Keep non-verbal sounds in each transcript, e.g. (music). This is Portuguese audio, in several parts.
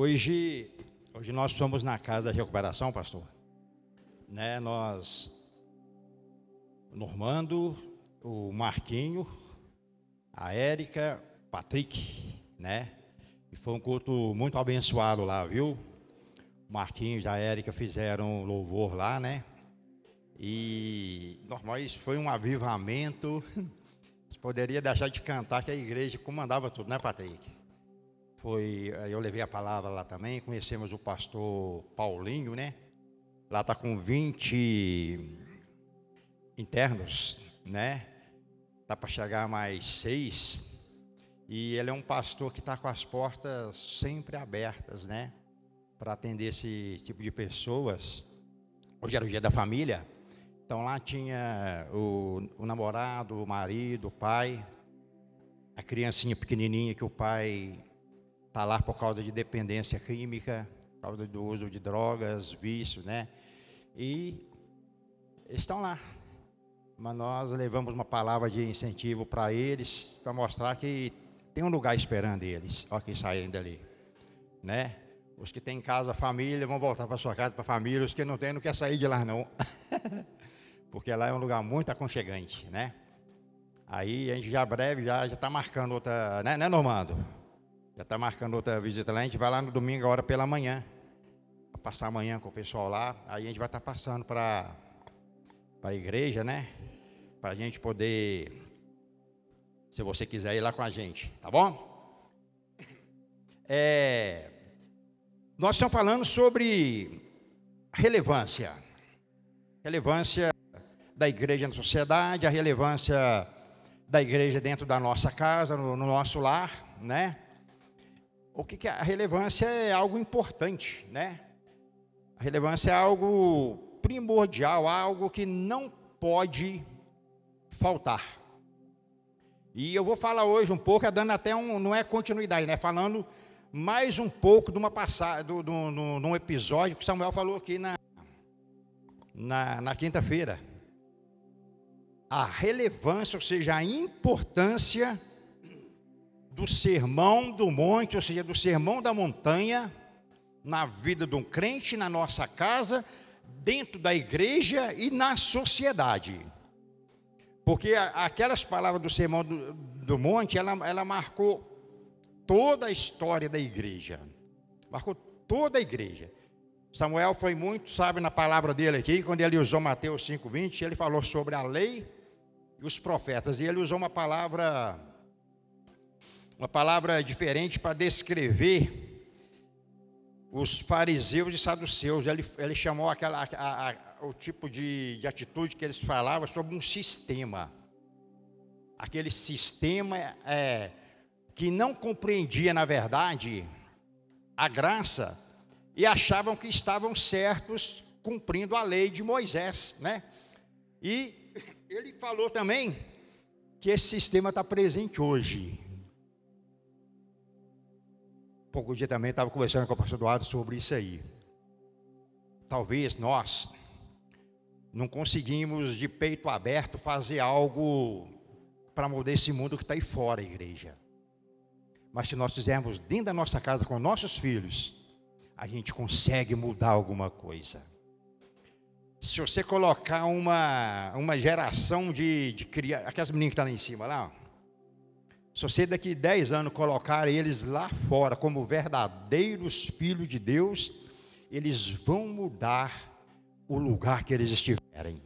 Hoje, hoje nós somos na casa da recuperação, pastor. Né, nós, Normando, o Marquinho, a Érica, Patrick, né? E foi um culto muito abençoado lá, viu? O e a Érica fizeram louvor lá, né? E normal, foi um avivamento. (laughs) Você poderia deixar de cantar que a igreja comandava tudo, né, Patrick? Foi, eu levei a palavra lá também, conhecemos o pastor Paulinho, né? Lá está com 20 internos, né? Tá para chegar mais seis. E ele é um pastor que está com as portas sempre abertas, né? Para atender esse tipo de pessoas. Hoje era o dia da família. Então lá tinha o, o namorado, o marido, o pai, a criancinha pequenininha que o pai está lá por causa de dependência química, por causa do uso de drogas, vício, né? E estão lá. Mas nós levamos uma palavra de incentivo para eles, para mostrar que tem um lugar esperando eles, ó que saírem dali, né? Os que têm casa, família, vão voltar para sua casa, para a família. Os que não têm, não quer sair de lá, não. (laughs) Porque lá é um lugar muito aconchegante, né? Aí a gente já breve já está marcando outra, né, né Normando? Já está marcando outra visita lá. A gente vai lá no domingo, agora pela manhã. Passar amanhã com o pessoal lá. Aí a gente vai estar tá passando para a igreja, né? Para a gente poder. Se você quiser ir lá com a gente, tá bom? É, nós estamos falando sobre relevância. Relevância da igreja na sociedade, a relevância da igreja dentro da nossa casa, no, no nosso lar, né? O que, que é? a relevância é algo importante, né? A relevância é algo primordial, algo que não pode faltar. E eu vou falar hoje um pouco, é dando até um, não é continuidade, né? Falando mais um pouco de uma passagem, do, do, do, episódio que Samuel falou aqui na, na, na quinta-feira. A relevância, ou seja, a importância do sermão do monte, ou seja, do sermão da montanha, na vida de um crente, na nossa casa, dentro da igreja e na sociedade. Porque aquelas palavras do sermão do, do monte, ela, ela marcou toda a história da igreja. Marcou toda a igreja. Samuel foi muito sábio na palavra dele aqui, quando ele usou Mateus 5,20, ele falou sobre a lei e os profetas. E ele usou uma palavra uma palavra diferente para descrever os fariseus e saduceus. Ele, ele chamou aquela, a, a, o tipo de, de atitude que eles falavam sobre um sistema. Aquele sistema é, que não compreendia, na verdade, a graça e achavam que estavam certos cumprindo a lei de Moisés, né? E ele falou também que esse sistema está presente hoje pouco dia também estava conversando com o pastor Eduardo sobre isso aí. Talvez nós não conseguimos de peito aberto fazer algo para mudar esse mundo que está aí fora, igreja. Mas se nós fizermos dentro da nossa casa com nossos filhos, a gente consegue mudar alguma coisa. Se você colocar uma, uma geração de, de crianças, aquelas meninas que estão tá lá em cima lá, se você daqui 10 anos colocar eles lá fora como verdadeiros filhos de Deus, eles vão mudar o lugar que eles estiverem.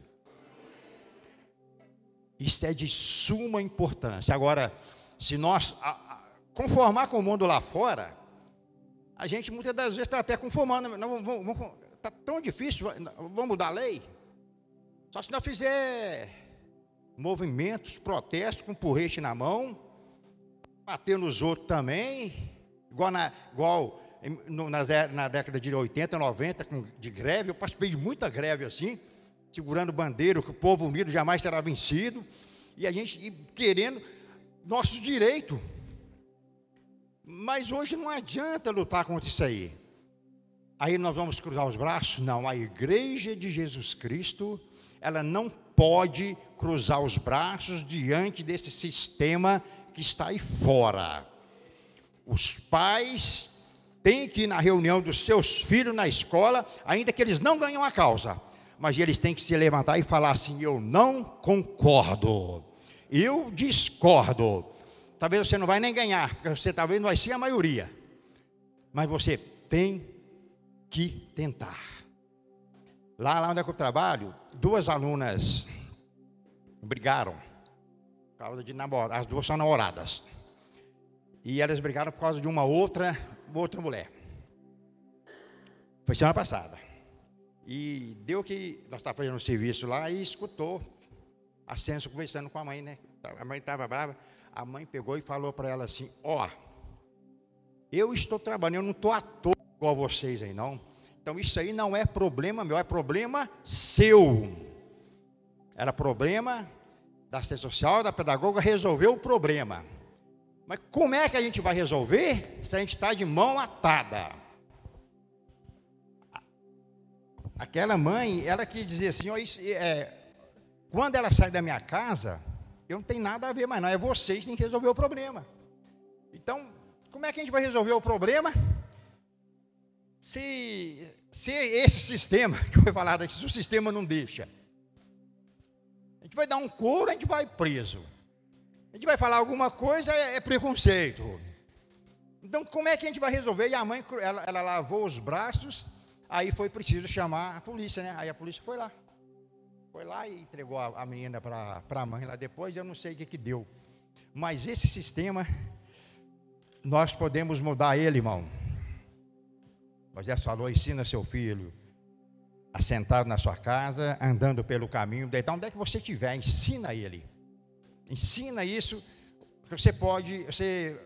Isso é de suma importância. Agora, se nós conformar com o mundo lá fora, a gente muitas das vezes está até conformando. Está tão difícil, vamos mudar a lei? Só se nós fizer movimentos, protestos com porrete na mão, bater nos outros também, igual na, igual na, na década de 80, 90, com, de greve, eu participei de muita greve assim, segurando bandeira, que o povo unido jamais será vencido, e a gente querendo nossos direitos. Mas hoje não adianta lutar contra isso aí. Aí nós vamos cruzar os braços? Não, a igreja de Jesus Cristo, ela não pode cruzar os braços diante desse sistema que está aí fora. Os pais tem que ir na reunião dos seus filhos na escola, ainda que eles não ganham a causa, mas eles têm que se levantar e falar assim: Eu não concordo, eu discordo. Talvez você não vai nem ganhar, porque você talvez não vai ser a maioria, mas você tem que tentar. Lá, lá onde é eu trabalho, duas alunas brigaram causa de namorar, as duas são namoradas. E elas brigaram por causa de uma outra, outra mulher. Foi semana passada. E deu que nós estávamos fazendo um serviço lá e escutou a Censo conversando com a mãe, né? A mãe estava brava. A mãe pegou e falou para ela assim: Ó, eu estou trabalhando, eu não estou à toa igual vocês aí, não. Então isso aí não é problema meu, é problema seu. Era problema da assistência social, da pedagoga, resolver o problema. Mas como é que a gente vai resolver se a gente está de mão atada? Aquela mãe, ela quis dizer assim, isso, é, quando ela sai da minha casa, eu não tenho nada a ver mais não, é vocês que têm que resolver o problema. Então, como é que a gente vai resolver o problema? Se, se esse sistema, (laughs) que foi falado aqui, se o sistema não deixa, gente vai dar um couro, a gente vai preso. A gente vai falar alguma coisa, é, é preconceito. Então, como é que a gente vai resolver? E a mãe, ela, ela lavou os braços Aí foi preciso chamar a polícia, né? Aí a polícia foi lá. Foi lá e entregou a, a menina para a mãe lá depois, eu não sei o que, que deu. Mas esse sistema, nós podemos mudar ele, irmão. Moisés falou: ensina seu filho a sentar na sua casa, andando pelo caminho, deitar onde é que você estiver, ensina ele. Ensina isso, você pode, você,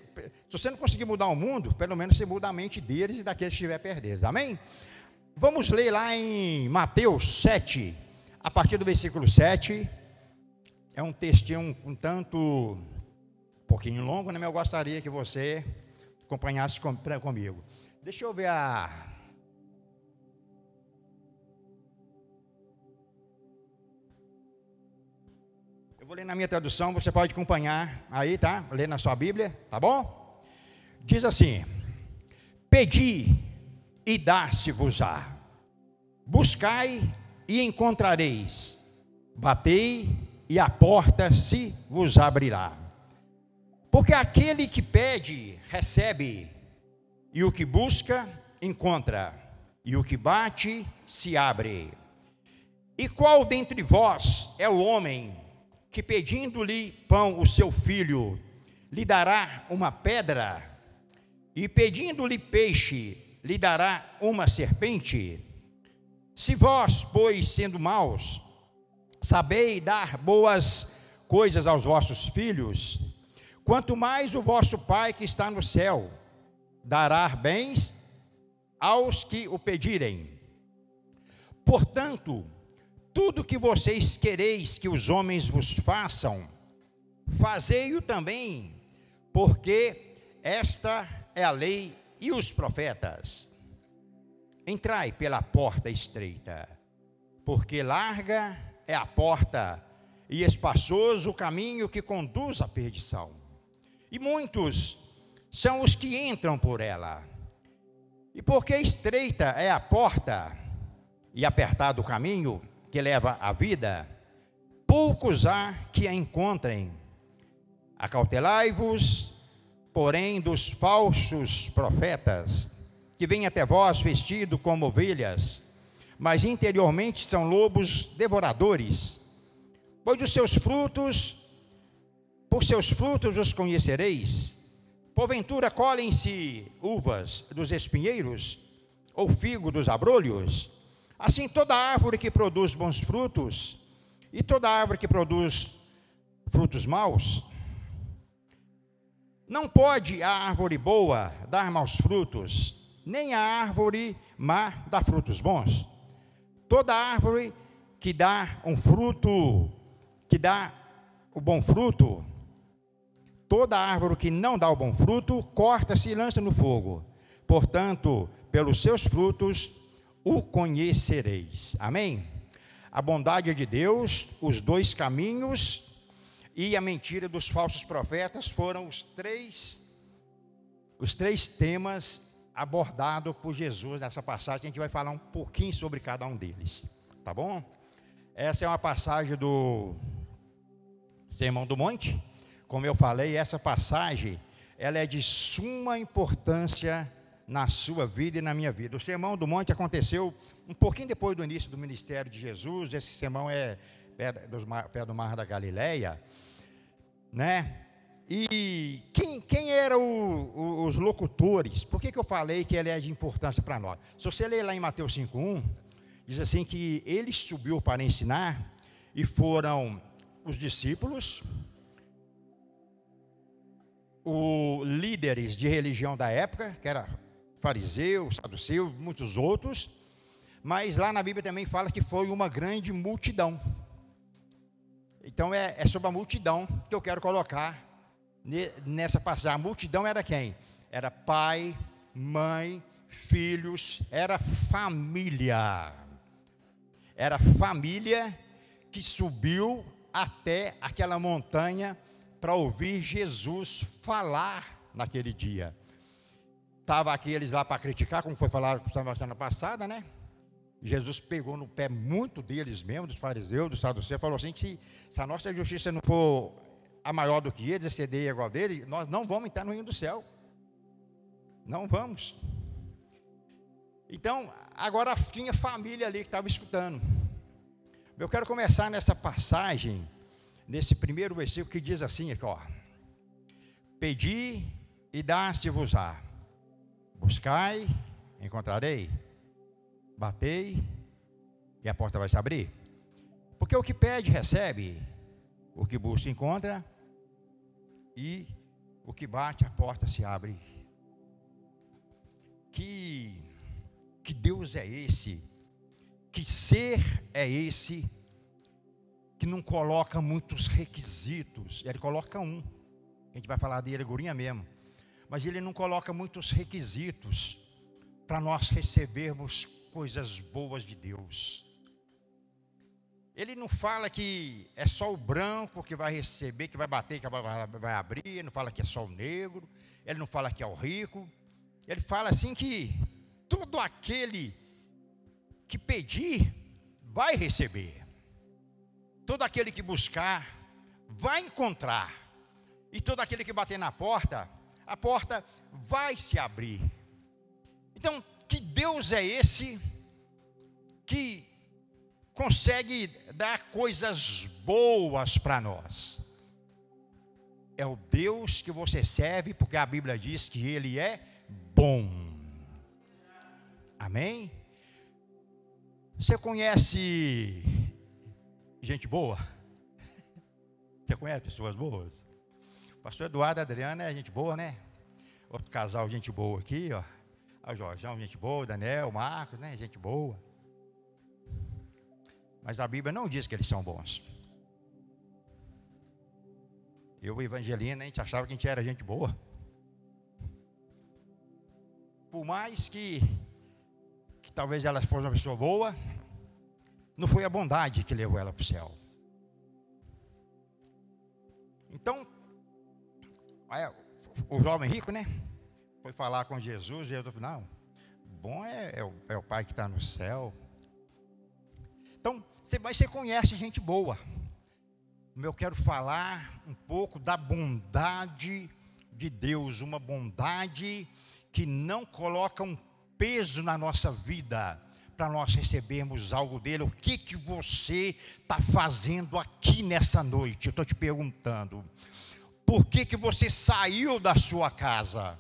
se você não conseguir mudar o mundo, pelo menos você muda a mente deles e daqueles que estiver perdidos. Amém? Vamos ler lá em Mateus 7, a partir do versículo 7. É um textinho um, um tanto, um pouquinho longo, né? Mas eu gostaria que você acompanhasse com, comigo. Deixa eu ver a. vou ler na minha tradução, você pode acompanhar aí, tá? Ler na sua Bíblia, tá bom? Diz assim: Pedi e dar-se-vos-á. Buscai e encontrareis. Batei e a porta se vos abrirá. Porque aquele que pede, recebe, e o que busca, encontra, e o que bate, se abre. E qual dentre vós é o homem que, pedindo-lhe pão o seu filho, lhe dará uma pedra? E pedindo-lhe peixe, lhe dará uma serpente? Se vós, pois, sendo maus, sabeis dar boas coisas aos vossos filhos, quanto mais o vosso Pai que está no céu dará bens aos que o pedirem. Portanto, tudo que vocês quereis que os homens vos façam, fazei-o também, porque esta é a lei e os profetas? Entrai pela porta estreita, porque larga é a porta e espaçoso o caminho que conduz à perdição. E muitos são os que entram por ela. E porque estreita é a porta e apertado o caminho que leva à vida, poucos há que a encontrem. Acautelai-vos porém, dos falsos profetas, que vêm até vós vestido como ovelhas, mas interiormente são lobos devoradores. Pois os seus frutos, por seus frutos os conhecereis. Porventura colhem-se uvas dos espinheiros, ou figo dos abrolhos? Assim toda árvore que produz bons frutos, e toda árvore que produz frutos maus, não pode a árvore boa dar maus frutos, nem a árvore má dar frutos bons. Toda árvore que dá um fruto, que dá o bom fruto, toda árvore que não dá o bom fruto, corta-se e lança no fogo. Portanto, pelos seus frutos o conhecereis. Amém? A bondade de Deus, os dois caminhos e a mentira dos falsos profetas foram os três os três temas abordado por Jesus nessa passagem. A gente vai falar um pouquinho sobre cada um deles, tá bom? Essa é uma passagem do Sermão do Monte. Como eu falei, essa passagem ela é de suma importância na sua vida e na minha vida. O Sermão do Monte aconteceu um pouquinho depois do início do ministério de Jesus. Esse sermão é perto do Mar da Galileia, né? E quem, quem eram os locutores? Por que, que eu falei que ele é de importância para nós? Se você ler lá em Mateus 5,1, diz assim que ele subiu para ensinar, e foram os discípulos, os líderes de religião da época, que era fariseu, saduceu, muitos outros, mas lá na Bíblia também fala que foi uma grande multidão. Então é, é sobre a multidão que eu quero colocar nessa passagem. A multidão era quem? Era pai, mãe, filhos, era família. Era família que subiu até aquela montanha para ouvir Jesus falar naquele dia. Estava aqueles lá para criticar, como foi falado na semana passada, né? Jesus pegou no pé muito deles mesmo, dos fariseus, dos saduceus, falou assim: se, se a nossa justiça não for a maior do que eles, exceder igual dele, nós não vamos entrar no reino do céu. Não vamos. Então, agora tinha família ali que estava escutando. Eu quero começar nessa passagem, nesse primeiro versículo que diz assim, aqui, ó. Pedi e dá-se-vos-á. Buscai, encontrarei. Batei e a porta vai se abrir. Porque o que pede, recebe. O que busca, encontra. E o que bate, a porta se abre. Que, que Deus é esse? Que ser é esse? Que não coloca muitos requisitos. Ele coloca um. A gente vai falar dele agora mesmo. Mas ele não coloca muitos requisitos para nós recebermos coisas boas de Deus. Ele não fala que é só o branco que vai receber, que vai bater, que vai abrir. Ele não fala que é só o negro. Ele não fala que é o rico. Ele fala assim que todo aquele que pedir vai receber. Todo aquele que buscar vai encontrar. E todo aquele que bater na porta, a porta vai se abrir. Então, que Deus é esse que consegue dar coisas boas para nós? É o Deus que você serve, porque a Bíblia diz que Ele é bom. Amém? Você conhece gente boa? Você conhece pessoas boas? Pastor Eduardo Adriana é gente boa, né? Outro casal, gente boa aqui, ó. O Jorjão, gente boa, Daniel, Marcos, né? Gente boa. Mas a Bíblia não diz que eles são bons. Eu e Evangelina, a gente achava que a gente era gente boa. Por mais que, que talvez ela fosse uma pessoa boa, não foi a bondade que levou ela para o céu. Então, o jovem rico, né? foi falar com Jesus, e eu falei, não, bom é, é, o, é o Pai que está no céu. Então, você, mas você conhece gente boa. Eu quero falar um pouco da bondade de Deus, uma bondade que não coloca um peso na nossa vida para nós recebermos algo dele. O que que você está fazendo aqui nessa noite? Eu estou te perguntando. Por que que você saiu da sua casa?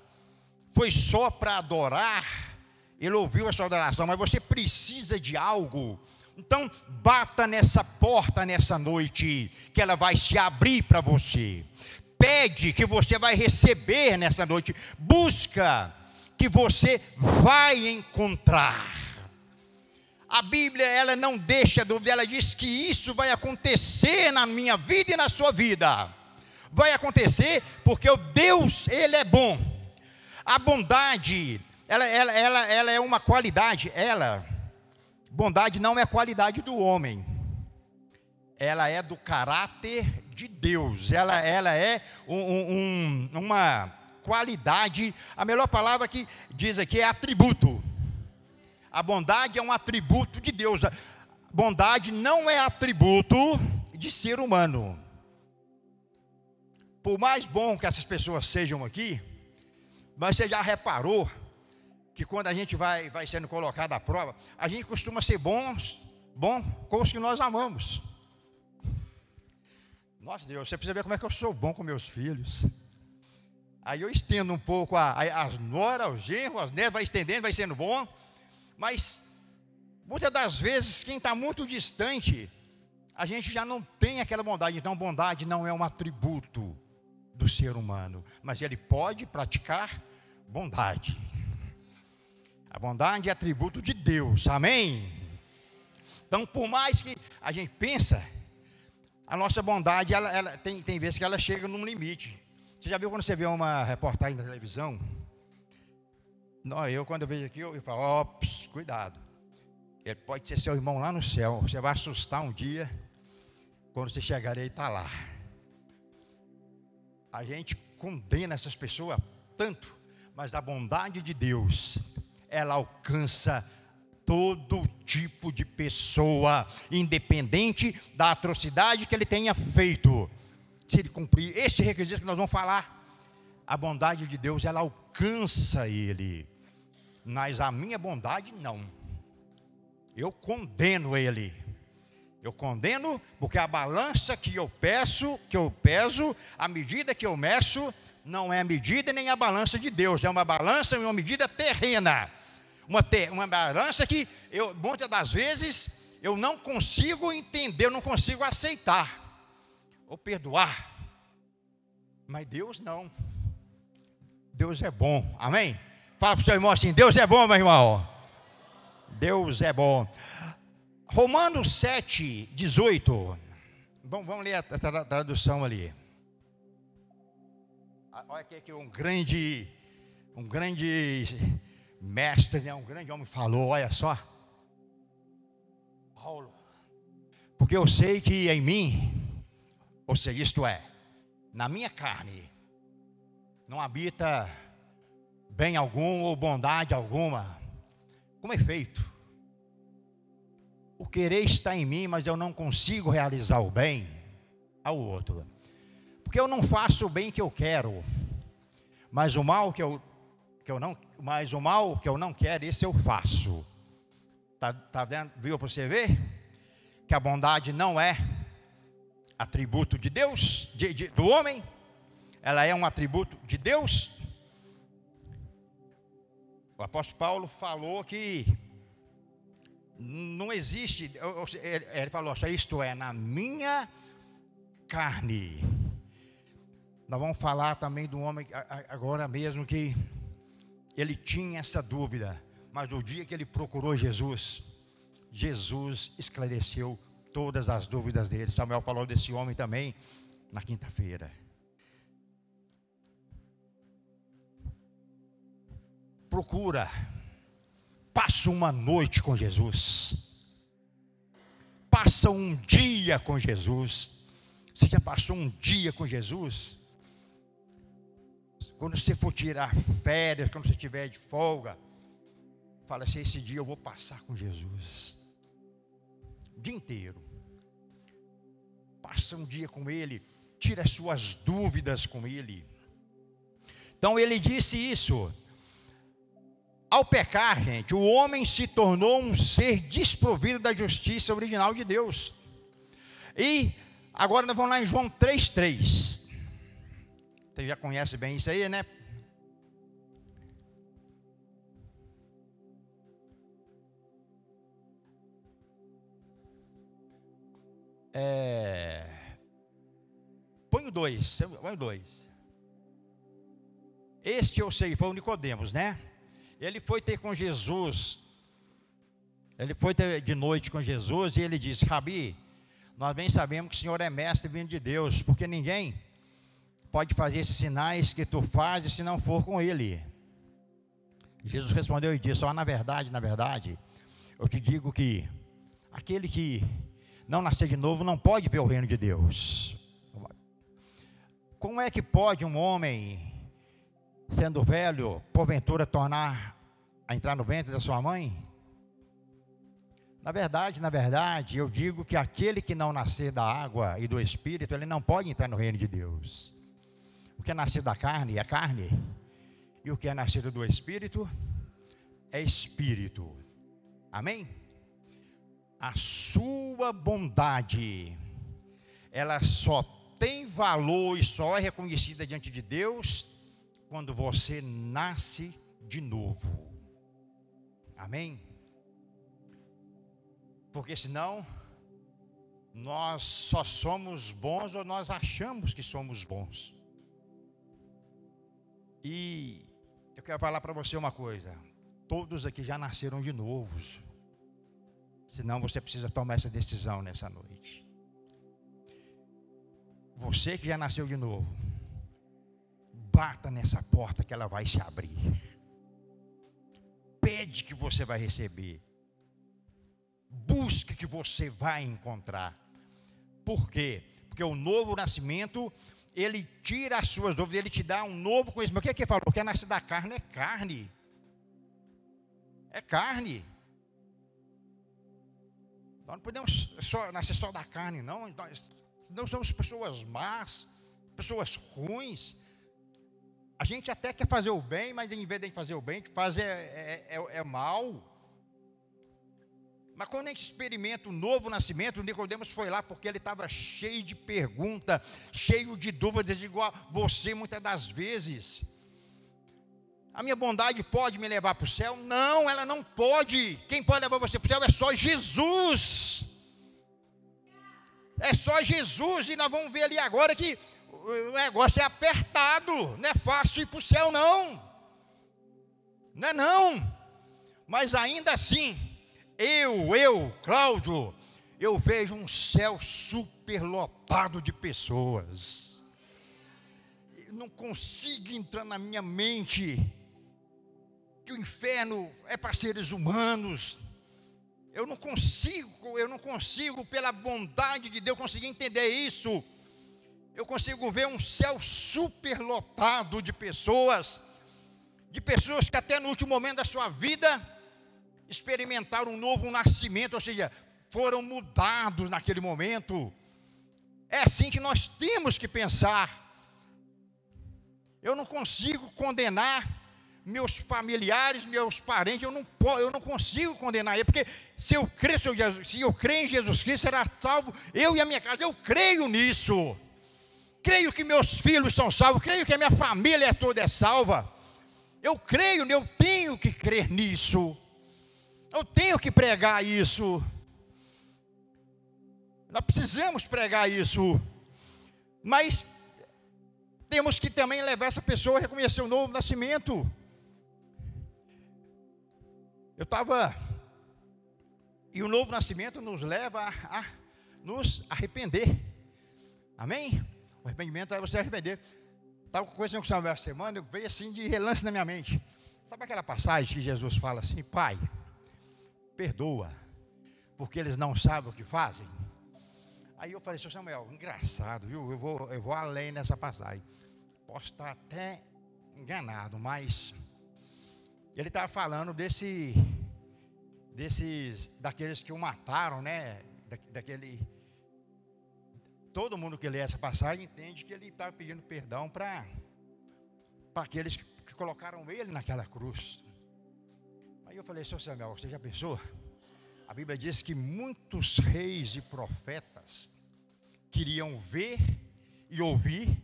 foi só para adorar, ele ouviu a sua adoração, mas você precisa de algo. Então, bata nessa porta nessa noite, que ela vai se abrir para você. Pede que você vai receber nessa noite. Busca que você vai encontrar. A Bíblia, ela não deixa dúvida, ela diz que isso vai acontecer na minha vida e na sua vida. Vai acontecer porque o Deus, ele é bom. A bondade, ela, ela, ela, ela é uma qualidade, ela, bondade não é qualidade do homem, ela é do caráter de Deus, ela, ela é um, um, uma qualidade. A melhor palavra que diz aqui é atributo. A bondade é um atributo de Deus. Bondade não é atributo de ser humano. Por mais bom que essas pessoas sejam aqui, mas você já reparou que quando a gente vai, vai sendo colocado à prova, a gente costuma ser bons, bom com os que nós amamos. Nossa Deus, você precisa ver como é que eu sou bom com meus filhos. Aí eu estendo um pouco a, a, as noras, os genros, as netas, vai estendendo, vai sendo bom. Mas muitas das vezes, quem está muito distante, a gente já não tem aquela bondade. Então, bondade não é um atributo do ser humano, mas ele pode praticar bondade. A bondade é atributo de Deus, amém? Então, por mais que a gente pensa, a nossa bondade, ela, ela, tem, tem vezes que ela chega num limite. Você já viu quando você vê uma reportagem na televisão? Não, eu quando eu vejo aqui, eu, eu falo, ops, cuidado. Ele pode ser seu irmão lá no céu. Você vai assustar um dia, quando você chegar aí, está lá. A gente condena essas pessoas tanto, mas a bondade de Deus, ela alcança todo tipo de pessoa, independente da atrocidade que ele tenha feito. Se ele cumprir esse requisito que nós vamos falar, a bondade de Deus ela alcança ele. Mas a minha bondade não. Eu condeno ele. Eu condeno porque a balança que eu peço, que eu peso, a medida que eu meço, não é a medida nem a balança de Deus, é uma balança e uma medida terrena uma, uma balança que eu, muitas das vezes eu não consigo entender, eu não consigo aceitar ou perdoar. Mas Deus não. Deus é bom, amém? Fala para o seu irmão assim: Deus é bom, meu irmão. Deus é bom. Romanos 7, 18. Bom, vamos ler a tradução ali. Olha aqui um grande, um grande mestre, né, um grande homem, falou: olha só, Paulo, porque eu sei que em mim, ou seja, isto é, na minha carne, não habita bem algum ou bondade alguma, como é feito? O querer está em mim, mas eu não consigo realizar o bem ao outro, porque eu não faço o bem que eu quero, mas o mal que eu que eu não, mas o mal que eu não quero, esse eu faço. Tá, tá vendo? Viu para você ver que a bondade não é atributo de Deus, de, de, do homem, ela é um atributo de Deus. O apóstolo Paulo falou que não existe, ele falou assim, isto é, na minha carne. Nós vamos falar também do homem agora mesmo que ele tinha essa dúvida, mas no dia que ele procurou Jesus, Jesus esclareceu todas as dúvidas dele. Samuel falou desse homem também na quinta-feira. Procura, passa uma noite com Jesus, passa um dia com Jesus. Você já passou um dia com Jesus? Quando você for tirar férias, quando você estiver de folga, fala assim: esse dia eu vou passar com Jesus. O dia inteiro. Passa um dia com Ele, tira as suas dúvidas com Ele. Então ele disse isso. Ao pecar, gente, o homem se tornou um ser desprovido da justiça original de Deus. E agora nós vamos lá em João 3,3. Você já conhece bem isso aí, né? É... Põe o dois, põe o dois. Este eu sei, foi o Nicodemos, né? Ele foi ter com Jesus. Ele foi ter de noite com Jesus e ele disse: Rabi, nós bem sabemos que o Senhor é mestre vindo de Deus, porque ninguém pode fazer esses sinais que tu fazes se não for com ele. Jesus respondeu e disse: Ó, oh, na verdade, na verdade, eu te digo que aquele que não nascer de novo não pode ver o reino de Deus. Como é que pode um homem sendo velho, porventura tornar a entrar no ventre da sua mãe? Na verdade, na verdade, eu digo que aquele que não nascer da água e do espírito, ele não pode entrar no reino de Deus. O que é nascido da carne é carne, e o que é nascido do espírito é espírito. Amém? A sua bondade, ela só tem valor e só é reconhecida diante de Deus quando você nasce de novo. Amém? Porque senão nós só somos bons ou nós achamos que somos bons. E eu quero falar para você uma coisa: todos aqui já nasceram de novos. Senão você precisa tomar essa decisão nessa noite. Você que já nasceu de novo, bata nessa porta que ela vai se abrir. Pede que você vai receber. Busque que você vai encontrar. Por quê? Porque o novo nascimento, ele tira as suas dúvidas, ele te dá um novo conhecimento. O que é que ele falou? O que é nascer da carne é carne. É carne. Nós não podemos só, nascer só da carne, não. Nós não somos pessoas más, pessoas ruins. A gente até quer fazer o bem, mas em vez de fazer o bem, fazer é, é, é, é mal. Mas quando a gente experimenta o novo nascimento, Nicodemos foi lá porque ele estava cheio de perguntas, cheio de dúvidas, igual você muitas das vezes. A minha bondade pode me levar para o céu? Não, ela não pode. Quem pode levar você para o céu é só Jesus. É só Jesus. E nós vamos ver ali agora que o negócio é apertado. Não é fácil ir para o céu, não. Não é não. Mas ainda assim, eu, eu, Cláudio, eu vejo um céu superlotado de pessoas. Eu não consigo entrar na minha mente que o inferno é para seres humanos. Eu não consigo, eu não consigo, pela bondade de Deus, conseguir entender isso. Eu consigo ver um céu superlotado de pessoas, de pessoas que até no último momento da sua vida experimentaram um novo nascimento, ou seja, foram mudados naquele momento. É assim que nós temos que pensar. Eu não consigo condenar meus familiares, meus parentes, eu não, eu não consigo condenar ele, porque se eu, eu, se eu creio em Jesus Cristo, será salvo eu e a minha casa, eu creio nisso. Creio que meus filhos são salvos, creio que a minha família toda é salva. Eu creio, eu tenho que crer nisso. Eu tenho que pregar isso. Nós precisamos pregar isso. Mas temos que também levar essa pessoa a reconhecer o novo nascimento. Eu estava. E o novo nascimento nos leva a, a nos arrepender. Amém? Arrependimento é você arrepender. Estava coisa com o Samuel essa semana, veio assim de relance na minha mente. Sabe aquela passagem que Jesus fala assim, Pai, perdoa, porque eles não sabem o que fazem. Aí eu falei, seu Samuel, engraçado, viu? Eu vou, eu vou além nessa passagem. Posso estar até enganado, mas ele estava falando desse, desses, daqueles que o mataram, né? Da, daquele. Todo mundo que lê essa passagem entende que ele estava pedindo perdão para aqueles que, que colocaram ele naquela cruz. Aí eu falei, seu Samuel, você já pensou? A Bíblia diz que muitos reis e profetas queriam ver e ouvir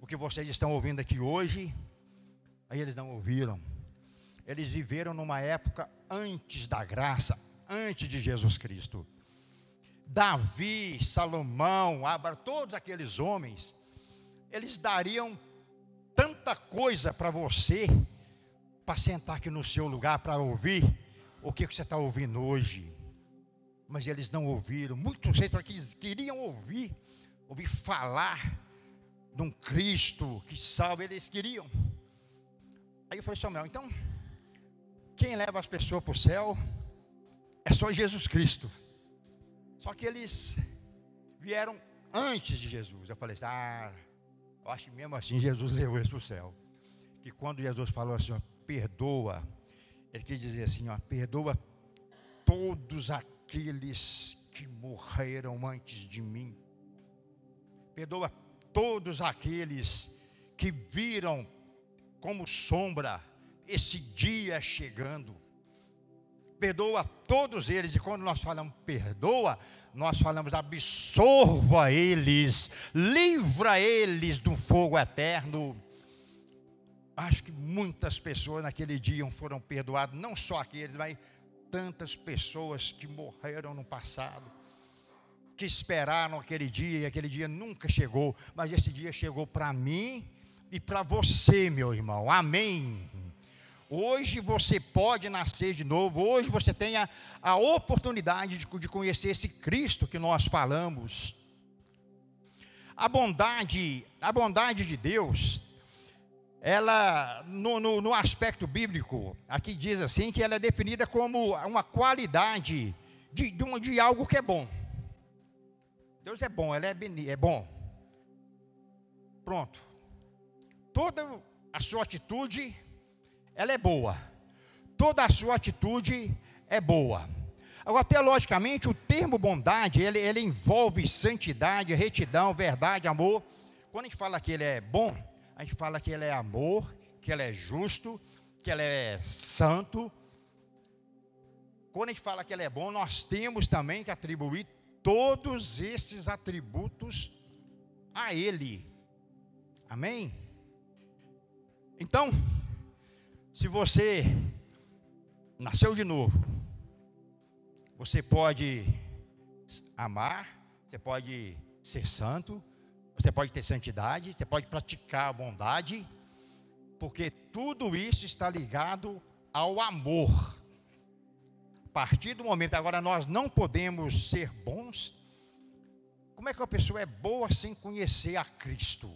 o que vocês estão ouvindo aqui hoje, aí eles não ouviram. Eles viveram numa época antes da graça, antes de Jesus Cristo. Davi, Salomão, Abra, todos aqueles homens, eles dariam tanta coisa para você para sentar aqui no seu lugar para ouvir o que você está ouvindo hoje. Mas eles não ouviram. Muitos reis que queriam ouvir, ouvir falar de um Cristo que salva, eles queriam. Aí eu falei, Samuel, então, quem leva as pessoas para o céu é só Jesus Cristo. Só que eles vieram antes de Jesus. Eu falei, ah, eu acho que mesmo assim Jesus (laughs) levou eles para o céu que quando Jesus falou assim, ó, perdoa, ele quis dizer assim, ó, perdoa todos aqueles que morreram antes de mim. Perdoa todos aqueles que viram como sombra esse dia chegando. Perdoa todos eles, e quando nós falamos perdoa, nós falamos absorva eles, livra eles do fogo eterno. Acho que muitas pessoas naquele dia foram perdoadas, não só aqueles, mas tantas pessoas que morreram no passado, que esperaram aquele dia e aquele dia nunca chegou, mas esse dia chegou para mim e para você, meu irmão. Amém. Hoje você pode nascer de novo, hoje você tem a, a oportunidade de, de conhecer esse Cristo que nós falamos. A bondade, a bondade de Deus, ela, no, no, no, aspecto bíblico, aqui diz assim, que ela é definida como uma qualidade de, de, de algo que é bom. Deus é bom, ela é, é bom. Pronto. Toda a sua atitude ela é boa. Toda a sua atitude é boa. Agora, teologicamente, o termo bondade, ele, ele envolve santidade, retidão, verdade, amor. Quando a gente fala que ele é bom, a gente fala que ele é amor, que ele é justo, que ele é santo. Quando a gente fala que ele é bom, nós temos também que atribuir todos esses atributos a ele. Amém? Então, se você nasceu de novo, você pode amar, você pode ser santo, você pode ter santidade, você pode praticar a bondade, porque tudo isso está ligado ao amor. A partir do momento, agora nós não podemos ser bons. Como é que uma pessoa é boa sem conhecer a Cristo?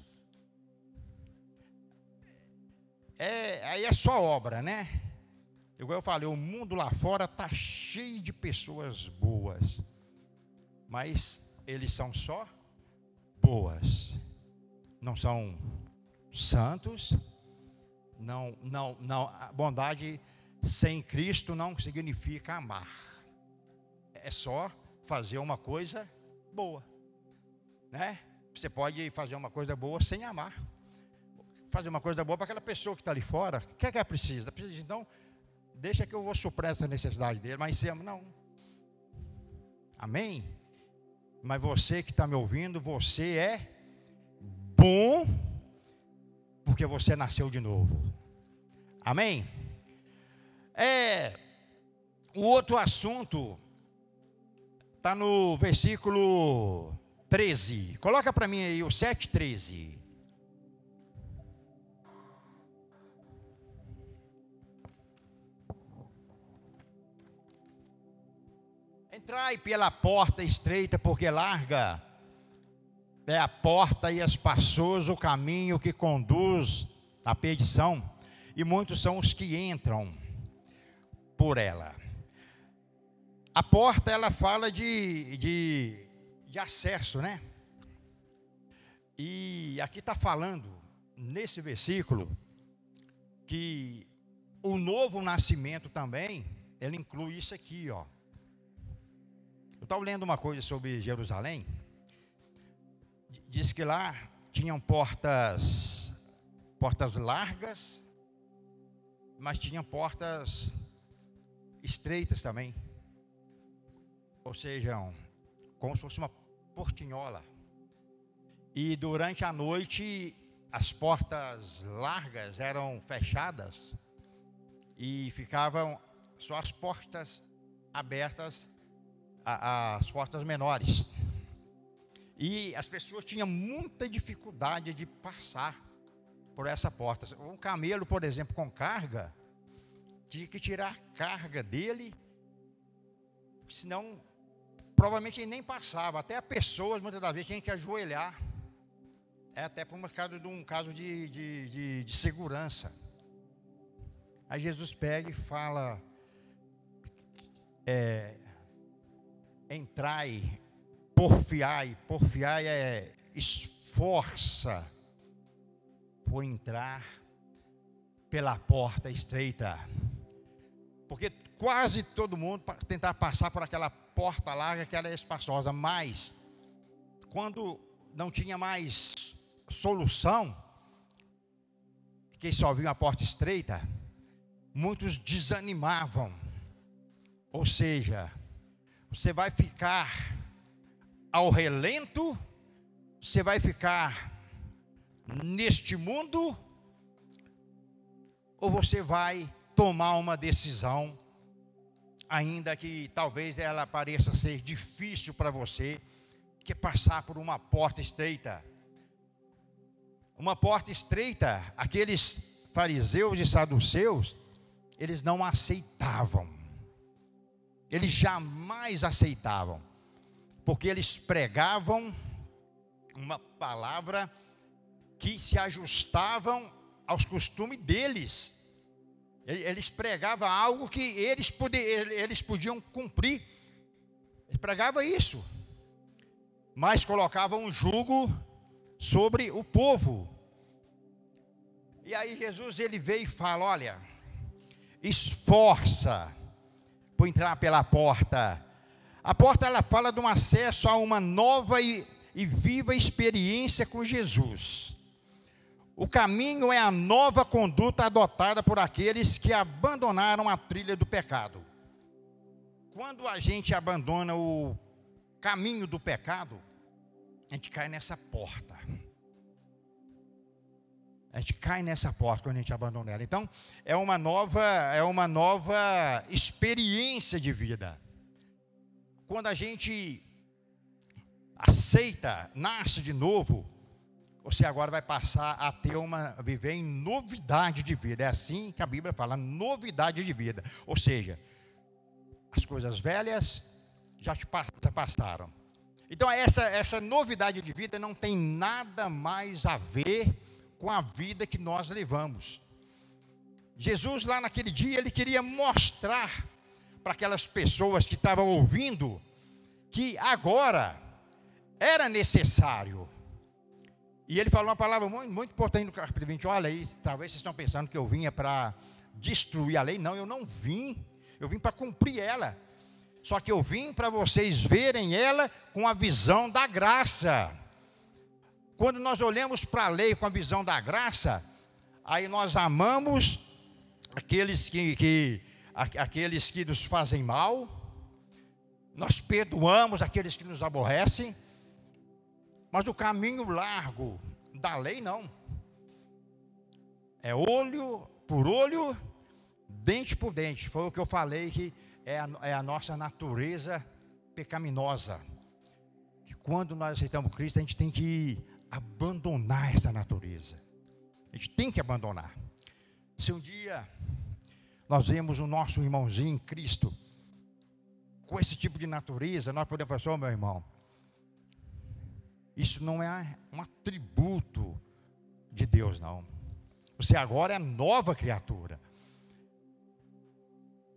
É, aí é só obra, né? Igual eu falei, o mundo lá fora está cheio de pessoas boas, mas eles são só boas, não são santos, não, não, não, a bondade sem Cristo não significa amar, é só fazer uma coisa boa, né? Você pode fazer uma coisa boa sem amar fazer uma coisa boa para aquela pessoa que está ali fora. O que é que ela precisa? precisa? Então, deixa que eu vou suprir essa necessidade dele. Mas se não. Amém? Mas você que está me ouvindo, você é bom, porque você nasceu de novo. Amém? É, o outro assunto está no versículo 13. Coloca para mim aí o 7,13. Entrai pela porta estreita, porque larga é a porta e espaçoso o caminho que conduz à perdição, e muitos são os que entram por ela. A porta, ela fala de, de, de acesso, né? E aqui está falando, nesse versículo, que o novo nascimento também, ele inclui isso aqui, ó. Estava lendo uma coisa sobre Jerusalém. Diz que lá tinham portas, portas largas, mas tinham portas estreitas também. Ou seja, como se fosse uma portinhola. E durante a noite as portas largas eram fechadas e ficavam só as portas abertas as portas menores. E as pessoas tinham muita dificuldade de passar por essa porta. Um camelo, por exemplo, com carga, tinha que tirar a carga dele, senão provavelmente ele nem passava. Até as pessoas, muitas das vezes, tinham que ajoelhar. É até por um caso de um caso de, de, de, de segurança. Aí Jesus pega e fala: é, entrai, porfiai, porfiai é esforça por entrar pela porta estreita. Porque quase todo mundo tentar passar por aquela porta larga que era espaçosa, mas quando não tinha mais solução, que só viu a porta estreita, muitos desanimavam. Ou seja, você vai ficar ao relento, você vai ficar neste mundo, ou você vai tomar uma decisão, ainda que talvez ela pareça ser difícil para você, que é passar por uma porta estreita? Uma porta estreita, aqueles fariseus e saduceus, eles não aceitavam. Eles jamais aceitavam, porque eles pregavam uma palavra que se ajustavam aos costumes deles. Eles pregavam algo que eles, eles podiam cumprir. Eles pregavam isso. Mas colocavam um jugo sobre o povo. E aí Jesus ele veio e fala: olha, esforça por entrar pela porta. A porta ela fala de um acesso a uma nova e, e viva experiência com Jesus. O caminho é a nova conduta adotada por aqueles que abandonaram a trilha do pecado. Quando a gente abandona o caminho do pecado, a gente cai nessa porta. A gente cai nessa porta quando a gente abandona ela. Então, é uma nova, é uma nova experiência de vida. Quando a gente aceita, nasce de novo, você agora vai passar a ter uma viver em novidade de vida. É assim que a Bíblia fala, novidade de vida. Ou seja, as coisas velhas já te passaram então, essa, essa novidade de vida não tem nada mais a ver com a vida que nós levamos. Jesus, lá naquele dia, ele queria mostrar para aquelas pessoas que estavam ouvindo que agora era necessário. E ele falou uma palavra muito, muito importante no capítulo 20. Olha aí, talvez vocês estão pensando que eu vinha para destruir a lei. Não, eu não vim. Eu vim para cumprir ela. Só que eu vim para vocês verem ela com a visão da graça. Quando nós olhamos para a lei com a visão da graça, aí nós amamos aqueles que, que, aqueles que nos fazem mal, nós perdoamos aqueles que nos aborrecem, mas o caminho largo da lei não. É olho por olho, dente por dente. Foi o que eu falei que é a, é a nossa natureza pecaminosa. Que quando nós aceitamos Cristo, a gente tem que abandonar essa natureza. A gente tem que abandonar. Se um dia nós vemos o nosso irmãozinho em Cristo com esse tipo de natureza, nós podemos falar, oh, meu irmão, isso não é um atributo de Deus, não. Você agora é nova criatura.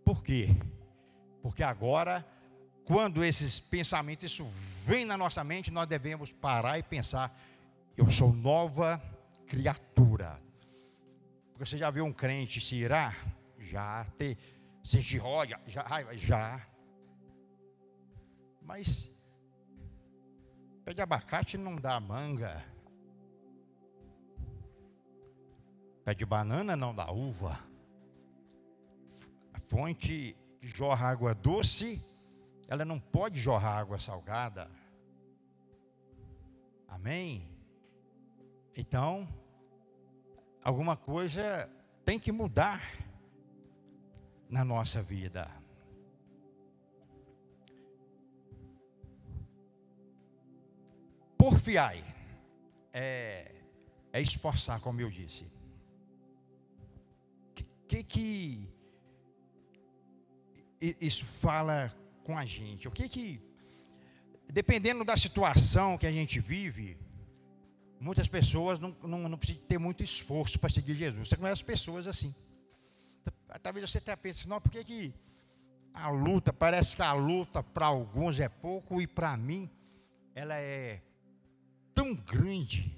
Por quê? Porque agora, quando esses pensamentos, isso vem na nossa mente, nós devemos parar e pensar: eu sou nova criatura. Porque você já viu um crente se irar? Já. Ter, sentir ódio? Já. Já. Mas, pé de abacate não dá manga. Pé de banana não dá uva. A fonte que jorra água doce, ela não pode jorrar água salgada. Amém? Então, alguma coisa tem que mudar na nossa vida. Porfiai é, é esforçar, como eu disse. O que, que isso fala com a gente? O que que, dependendo da situação que a gente vive, muitas pessoas não, não, não precisam ter muito esforço para seguir Jesus. Você conhece pessoas assim. Talvez você até pense, não, por que, que a luta, parece que a luta para alguns é pouco e para mim ela é tão grande.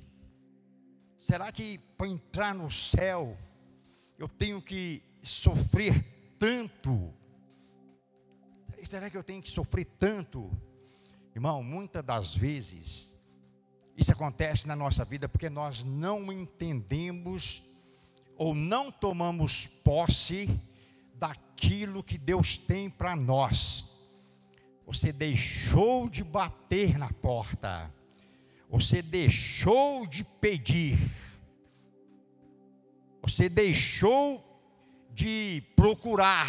Será que para entrar no céu eu tenho que sofrer tanto? Será que eu tenho que sofrer tanto? Irmão, muitas das vezes, isso acontece na nossa vida porque nós não entendemos ou não tomamos posse daquilo que Deus tem para nós. Você deixou de bater na porta, você deixou de pedir, você deixou de procurar.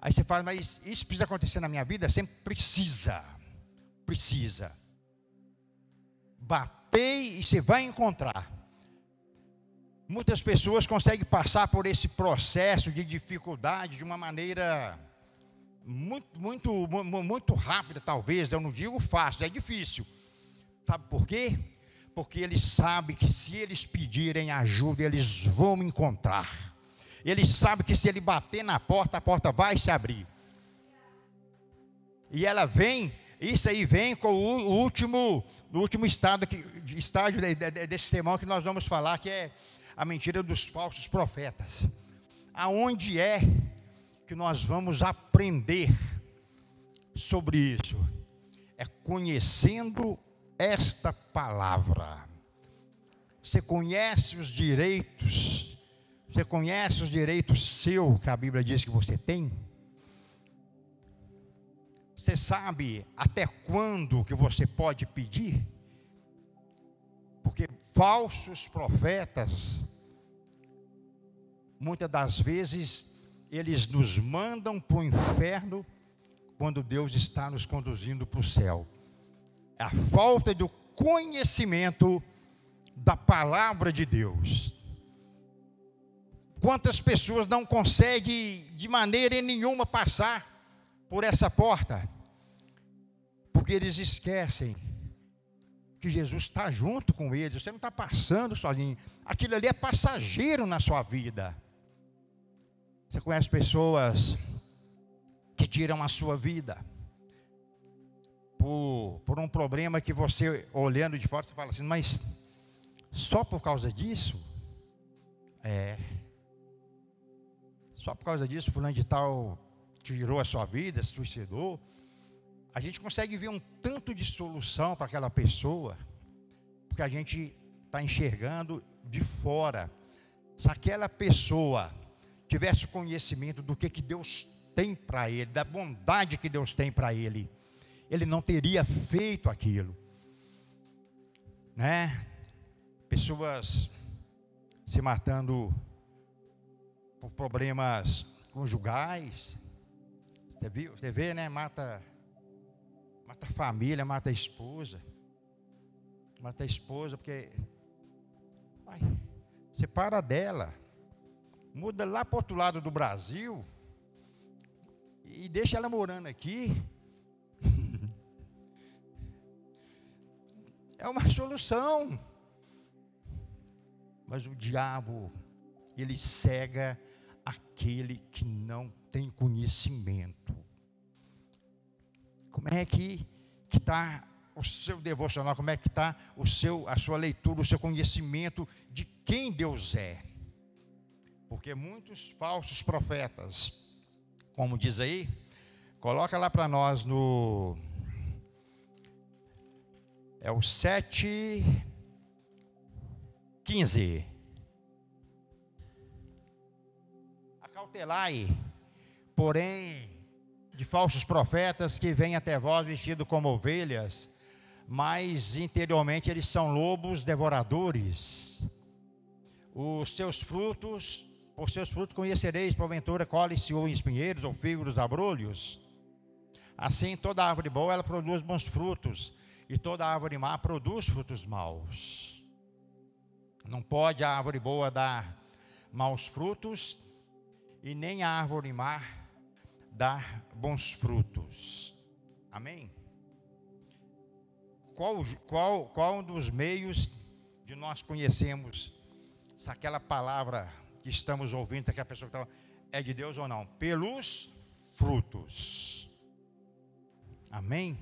Aí você fala, mas isso precisa acontecer na minha vida? Sempre precisa, precisa. Batei e você vai encontrar. Muitas pessoas conseguem passar por esse processo de dificuldade de uma maneira muito, muito, muito rápida, talvez. Eu não digo fácil, é difícil. Sabe por quê? Porque eles sabem que se eles pedirem ajuda, eles vão encontrar. Eles sabem que se ele bater na porta, a porta vai se abrir. E ela vem, isso aí vem com o último, o último estado que, estágio desse sermão que nós vamos falar, que é a mentira dos falsos profetas. Aonde é que nós vamos aprender sobre isso? É conhecendo esta palavra. Você conhece os direitos, você conhece os direitos seus que a Bíblia diz que você tem? Você sabe até quando que você pode pedir? Porque falsos profetas, muitas das vezes, eles nos mandam para o inferno quando Deus está nos conduzindo para o céu. É a falta do conhecimento da palavra de Deus. Quantas pessoas não conseguem de maneira nenhuma passar por essa porta? Porque eles esquecem que Jesus está junto com eles, você não está passando sozinho. Aquilo ali é passageiro na sua vida. Você conhece pessoas que tiram a sua vida por, por um problema que você, olhando de fora, você fala assim, mas só por causa disso? É. Só por causa disso, fulano de tal tirou a sua vida, se suicidou a gente consegue ver um tanto de solução para aquela pessoa, porque a gente está enxergando de fora. Se aquela pessoa tivesse conhecimento do que, que Deus tem para ele, da bondade que Deus tem para ele, ele não teria feito aquilo. Né? Pessoas se matando por problemas conjugais. Você viu? Você vê, né? Mata Mata a família, mata a esposa. Mata a esposa porque. Vai, separa dela. Muda lá para outro lado do Brasil. E deixa ela morando aqui. (laughs) é uma solução. Mas o diabo, ele cega aquele que não tem conhecimento. Como é que está o seu devocional? Como é que está o seu, a sua leitura, o seu conhecimento de quem Deus é? Porque muitos falsos profetas, como diz aí, coloca lá para nós no é o 7 15 Acautelai, porém de falsos profetas que vêm até vós vestidos como ovelhas, mas interiormente eles são lobos devoradores. Os seus frutos, por seus frutos conhecereis, porventura, colhe-se ou espinheiros, ou figos, abrolhos. Assim, toda árvore boa, ela produz bons frutos, e toda árvore má produz frutos maus. Não pode a árvore boa dar maus frutos, e nem a árvore má dar bons frutos. Amém? Qual, qual, qual um dos meios de nós conhecermos se aquela palavra que estamos ouvindo, aquela pessoa que está é de Deus ou não? Pelos frutos. Amém?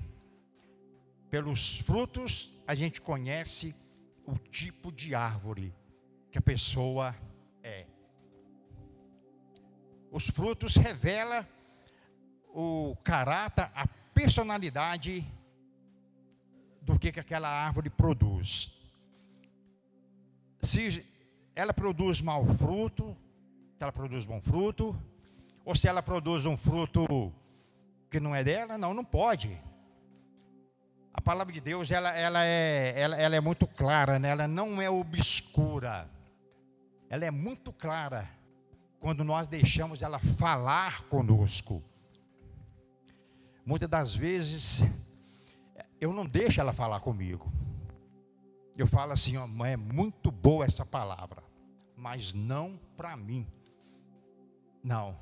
Pelos frutos a gente conhece o tipo de árvore que a pessoa é. Os frutos revelam o caráter, a personalidade do que, que aquela árvore produz. Se ela produz mau fruto, se ela produz bom fruto, ou se ela produz um fruto que não é dela, não, não pode. A palavra de Deus, ela, ela, é, ela, ela é muito clara, né? ela não é obscura. Ela é muito clara quando nós deixamos ela falar conosco. Muitas das vezes, eu não deixo ela falar comigo. Eu falo assim, ó, é muito boa essa palavra, mas não para mim. Não,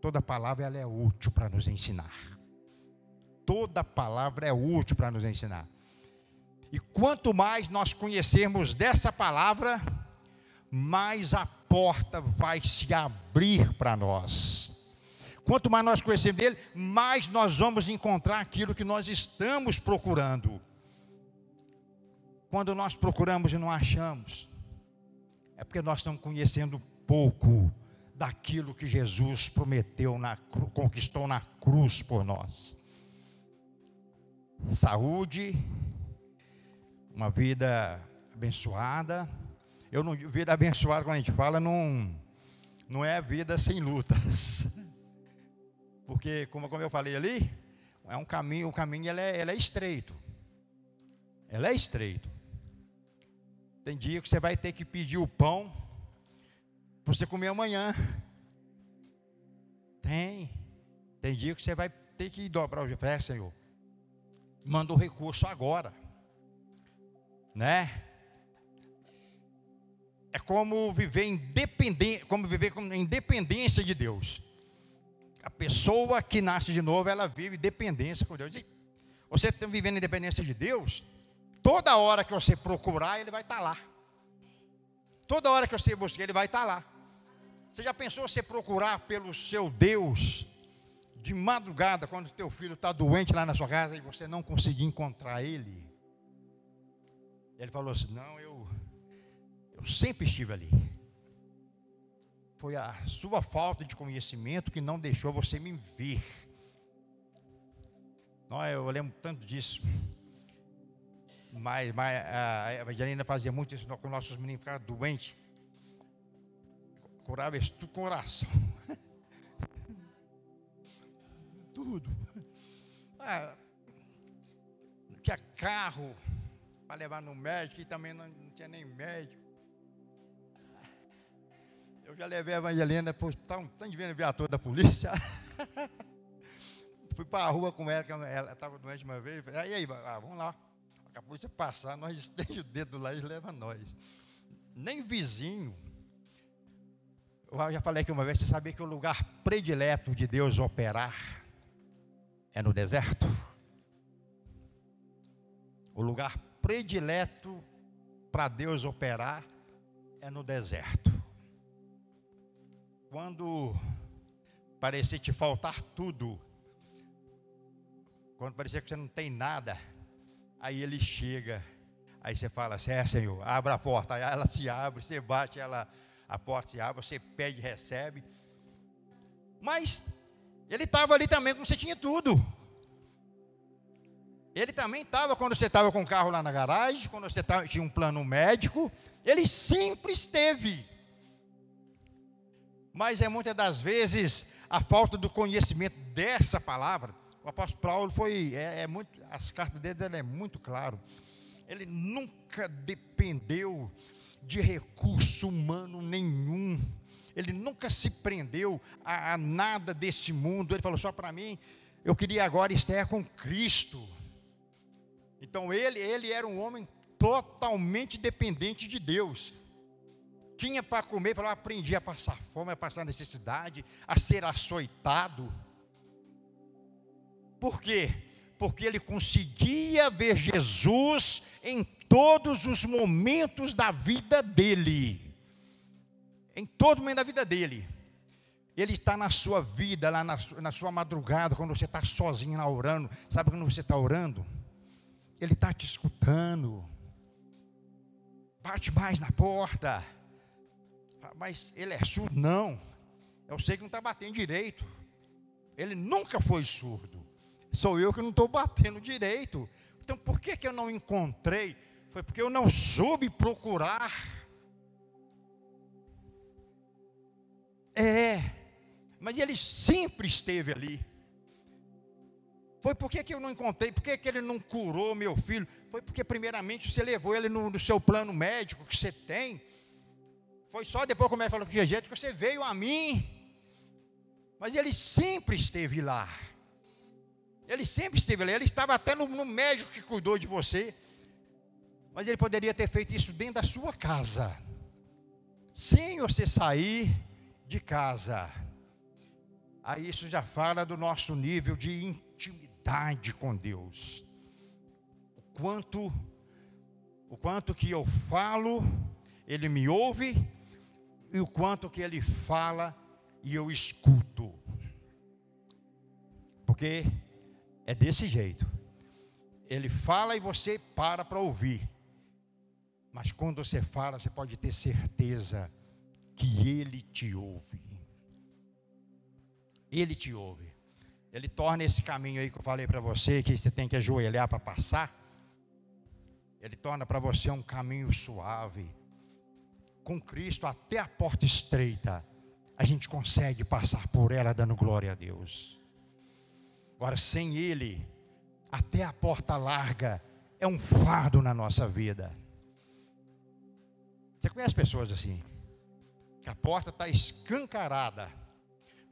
toda palavra ela é útil para nos ensinar toda palavra é útil para nos ensinar. E quanto mais nós conhecermos dessa palavra, mais a porta vai se abrir para nós. Quanto mais nós conhecermos dele, mais nós vamos encontrar aquilo que nós estamos procurando. Quando nós procuramos e não achamos, é porque nós estamos conhecendo pouco daquilo que Jesus prometeu, na, conquistou na cruz por nós saúde, uma vida abençoada. Eu não vida abençoada quando a gente fala não não é vida sem lutas. (laughs) Porque como, eu falei ali, é um caminho, o caminho ele é, ele é estreito. Ela é estreito. Tem dia que você vai ter que pedir o pão para você comer amanhã. Tem. Tem dia que você vai ter que dobrar o é, Senhor manda o recurso agora. Né? É como viver independente, como viver com independência de Deus. A pessoa que nasce de novo, ela vive dependência com Deus. E você está vivendo independência de Deus, toda hora que você procurar, ele vai estar tá lá. Toda hora que você buscar, ele vai estar tá lá. Você já pensou você procurar pelo seu Deus de madrugada, quando teu filho está doente lá na sua casa e você não conseguir encontrar ele. Ele falou assim: Não, eu, eu sempre estive ali. Foi a sua falta de conhecimento que não deixou você me ver. Não, eu lembro tanto disso. Mas, mas a Evangelina fazia muito isso com nossos meninos ficavam doentes. Curava isso tudo com oração. (laughs) tudo. Ah, não tinha carro para levar no médico, e também não, não, tinha nem médico. Eu já levei a Evangelina, depois tá um tanto de viatura da polícia. (laughs) Fui para a rua com ela, ela estava doente uma vez. Falei, aí, ah, vamos lá. A polícia passar, nós (laughs) estende o dedo lá e leva nós. Nem vizinho. Eu já falei aqui uma vez, você sabia que o lugar predileto de Deus operar é no deserto. O lugar predileto para Deus operar é no deserto. Quando parecer te faltar tudo, quando parecer que você não tem nada, aí ele chega, aí você fala assim, é Senhor, abra a porta, aí ela se abre, você bate, ela, a porta se abre, você pede, recebe. Mas ele estava ali também como você tinha tudo. Ele também estava quando você estava com o carro lá na garagem, quando você tava, tinha um plano médico. Ele sempre esteve. Mas é muitas das vezes a falta do conhecimento dessa palavra. O apóstolo Paulo foi, é, é muito, as cartas dele é muito claro. Ele nunca dependeu de recurso humano nenhum ele nunca se prendeu a, a nada desse mundo. Ele falou só para mim, eu queria agora estar com Cristo. Então ele, ele era um homem totalmente dependente de Deus. Tinha para comer, falou, aprendi a passar fome, a passar necessidade, a ser açoitado. Por quê? Porque ele conseguia ver Jesus em todos os momentos da vida dele em todo momento da vida dele. Ele está na sua vida, lá na, na sua madrugada, quando você está sozinho lá orando. Sabe quando você está orando? Ele está te escutando. Bate mais na porta. Mas ele é surdo? Não. Eu sei que não está batendo direito. Ele nunca foi surdo. Sou eu que não estou batendo direito. Então por que, que eu não encontrei? Foi porque eu não soube procurar. É, mas ele sempre esteve ali. Foi porque que eu não encontrei, por que ele não curou meu filho? Foi porque, primeiramente, você levou ele no, no seu plano médico que você tem. Foi só depois, como ele falou com jeito, que você veio a mim. Mas ele sempre esteve lá. Ele sempre esteve lá. Ele estava até no, no médico que cuidou de você. Mas ele poderia ter feito isso dentro da sua casa. Sem você sair de casa. Aí isso já fala do nosso nível de intimidade com Deus. O quanto o quanto que eu falo, ele me ouve, e o quanto que ele fala e eu escuto. Porque é desse jeito. Ele fala e você para para ouvir. Mas quando você fala, você pode ter certeza que ele te ouve. Ele te ouve. Ele torna esse caminho aí que eu falei para você, que você tem que ajoelhar para passar. Ele torna para você um caminho suave. Com Cristo até a porta estreita, a gente consegue passar por ela dando glória a Deus. Agora, sem Ele, até a porta larga é um fardo na nossa vida. Você conhece pessoas assim? Que a porta está escancarada,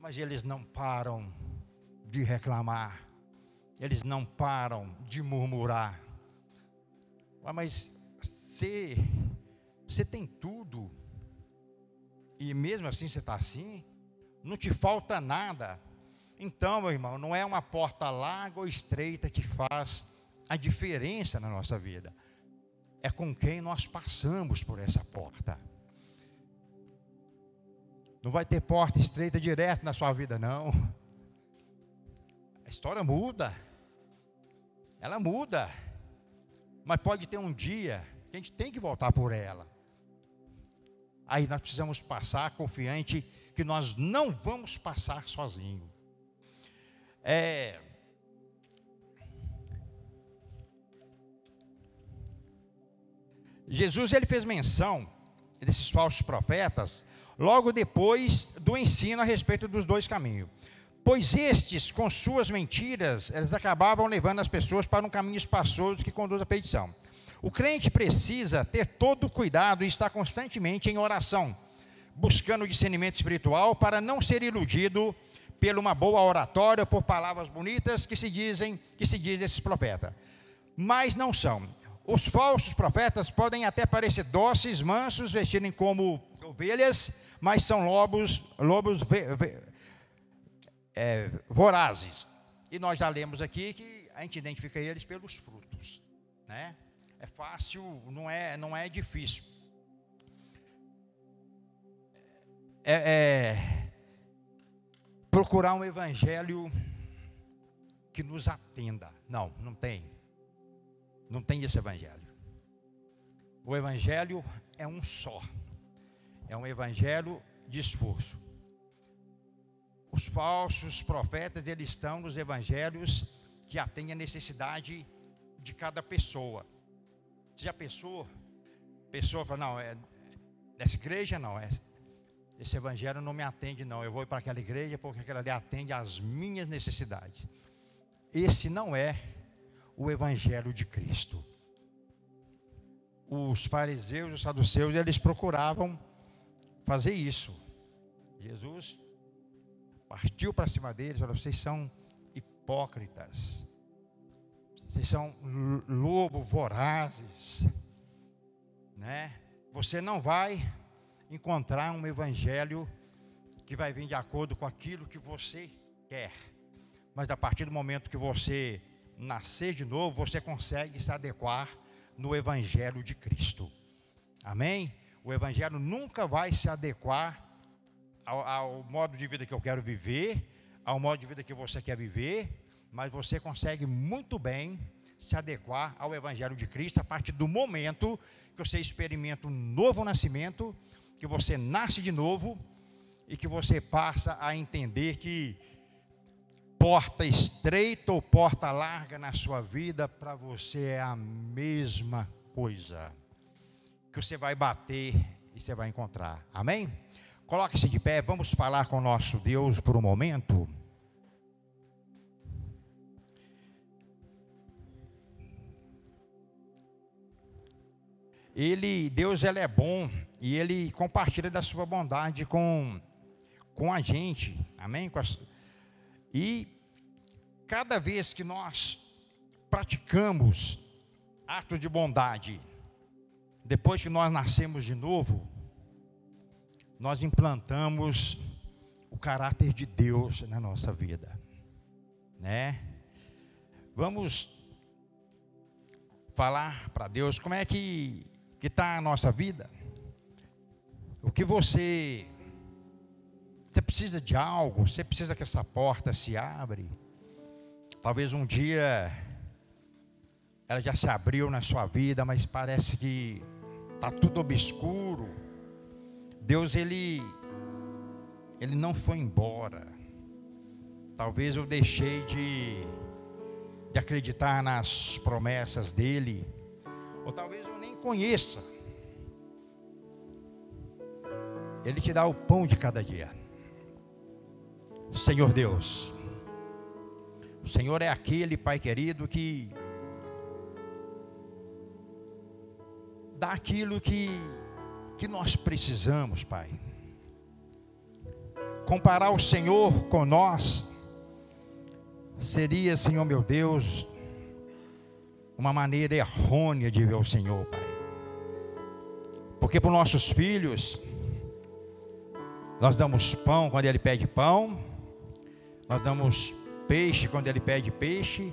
mas eles não param de reclamar, eles não param de murmurar. Mas você, você tem tudo, e mesmo assim você está assim, não te falta nada. Então, meu irmão, não é uma porta larga ou estreita que faz a diferença na nossa vida é com quem nós passamos por essa porta. Não vai ter porta estreita direto na sua vida, não. A história muda. Ela muda. Mas pode ter um dia que a gente tem que voltar por ela. Aí nós precisamos passar confiante que nós não vamos passar sozinho. É, Jesus ele fez menção desses falsos profetas logo depois do ensino a respeito dos dois caminhos. Pois estes, com suas mentiras, eles acabavam levando as pessoas para um caminho espaçoso que conduz à perdição. O crente precisa ter todo o cuidado e estar constantemente em oração, buscando discernimento espiritual para não ser iludido por uma boa oratória, por palavras bonitas que se dizem, que se diz esses profetas. Mas não são. Os falsos profetas podem até parecer dóceis, mansos, vestirem como ovelhas, mas são lobos, lobos ve, ve, é, vorazes. E nós já lemos aqui que a gente identifica eles pelos frutos, né? É fácil, não é, não é difícil. É, é procurar um evangelho que nos atenda. Não, não tem. Não tem esse evangelho. O evangelho é um só. É um evangelho de esforço. Os falsos profetas, eles estão nos evangelhos que atendem a necessidade de cada pessoa. Você já pensou? Pessoa fala, não, é dessa igreja não, é, esse evangelho não me atende não. Eu vou para aquela igreja porque aquela ali atende às minhas necessidades. Esse não é o evangelho de Cristo. Os fariseus os saduceus, eles procuravam fazer isso. Jesus partiu para cima deles, falou: "Vocês são hipócritas. Vocês são lobo vorazes, né? Você não vai encontrar um evangelho que vai vir de acordo com aquilo que você quer. Mas a partir do momento que você nascer de novo, você consegue se adequar no Evangelho de Cristo. Amém? O Evangelho nunca vai se adequar ao, ao, modo de vida que eu quero viver, ao modo de vida que você quer viver, mas você consegue muito bem se adequar ao Evangelho de Cristo a partir do momento que você experimenta um novo nascimento que você nasce de novo e que você passa a entender que porta estreita ou porta larga na sua vida, para você é a mesma coisa. Que você vai bater e você vai encontrar. Amém? Coloque-se de pé, vamos falar com o nosso Deus por um momento. Ele, Deus, ele é bom e ele compartilha da sua bondade com, com a gente, amém? E cada vez que nós praticamos atos de bondade, depois que nós nascemos de novo, nós implantamos o caráter de Deus na nossa vida, né? Vamos falar para Deus como é que que está a nossa vida. O que você você precisa de algo, você precisa que essa porta se abre. Talvez um dia ela já se abriu na sua vida, mas parece que está tudo obscuro. Deus ele ele não foi embora. Talvez eu deixei de de acreditar nas promessas dele, ou talvez conheça. Ele te dá o pão de cada dia. Senhor Deus, o Senhor é aquele Pai querido que dá aquilo que, que nós precisamos, Pai. Comparar o Senhor com nós seria, Senhor meu Deus, uma maneira errônea de ver o Senhor, Pai. Porque para os nossos filhos, nós damos pão quando ele pede pão, nós damos peixe quando ele pede peixe,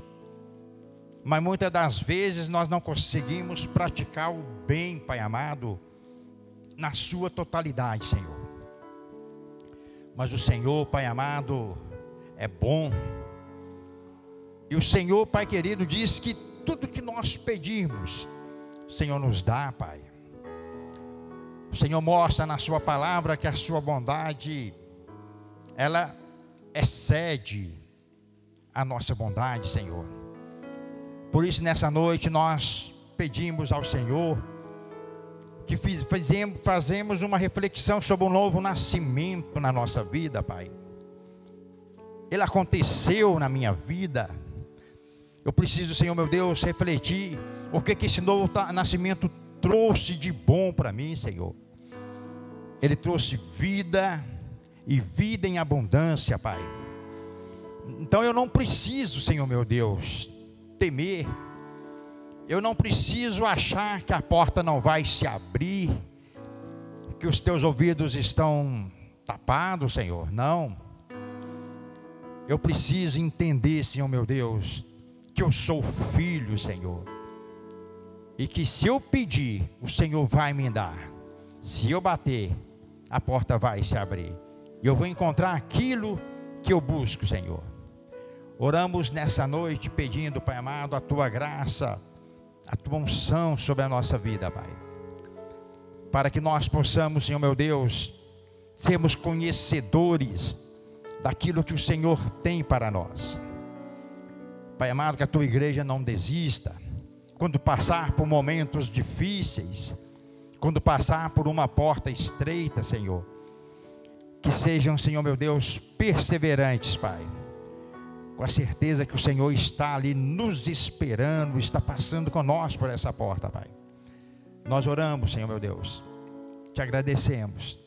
mas muitas das vezes nós não conseguimos praticar o bem, Pai amado, na sua totalidade, Senhor. Mas o Senhor, Pai amado, é bom. E o Senhor, Pai querido, diz que tudo que nós pedimos, o Senhor nos dá, Pai. O Senhor mostra na Sua palavra que a Sua bondade, ela excede a nossa bondade, Senhor. Por isso, nessa noite, nós pedimos ao Senhor que fizemos, fazemos uma reflexão sobre um novo nascimento na nossa vida, Pai. Ele aconteceu na minha vida. Eu preciso, Senhor meu Deus, refletir o que, que esse novo nascimento trouxe de bom para mim, Senhor. Ele trouxe vida e vida em abundância, Pai. Então eu não preciso, Senhor meu Deus, temer. Eu não preciso achar que a porta não vai se abrir, que os teus ouvidos estão tapados, Senhor. Não. Eu preciso entender, Senhor meu Deus, que eu sou filho, Senhor. E que se eu pedir, o Senhor vai me dar. Se eu bater, a porta vai se abrir. E eu vou encontrar aquilo que eu busco, Senhor. Oramos nessa noite pedindo, Pai amado, a tua graça, a tua unção sobre a nossa vida, Pai. Para que nós possamos, Senhor meu Deus, sermos conhecedores daquilo que o Senhor tem para nós. Pai amado, que a tua igreja não desista. Quando passar por momentos difíceis, quando passar por uma porta estreita, Senhor, que sejam, Senhor meu Deus, perseverantes, Pai com a certeza que o Senhor está ali nos esperando, está passando conosco por essa porta, Pai. Nós oramos, Senhor meu Deus, te agradecemos,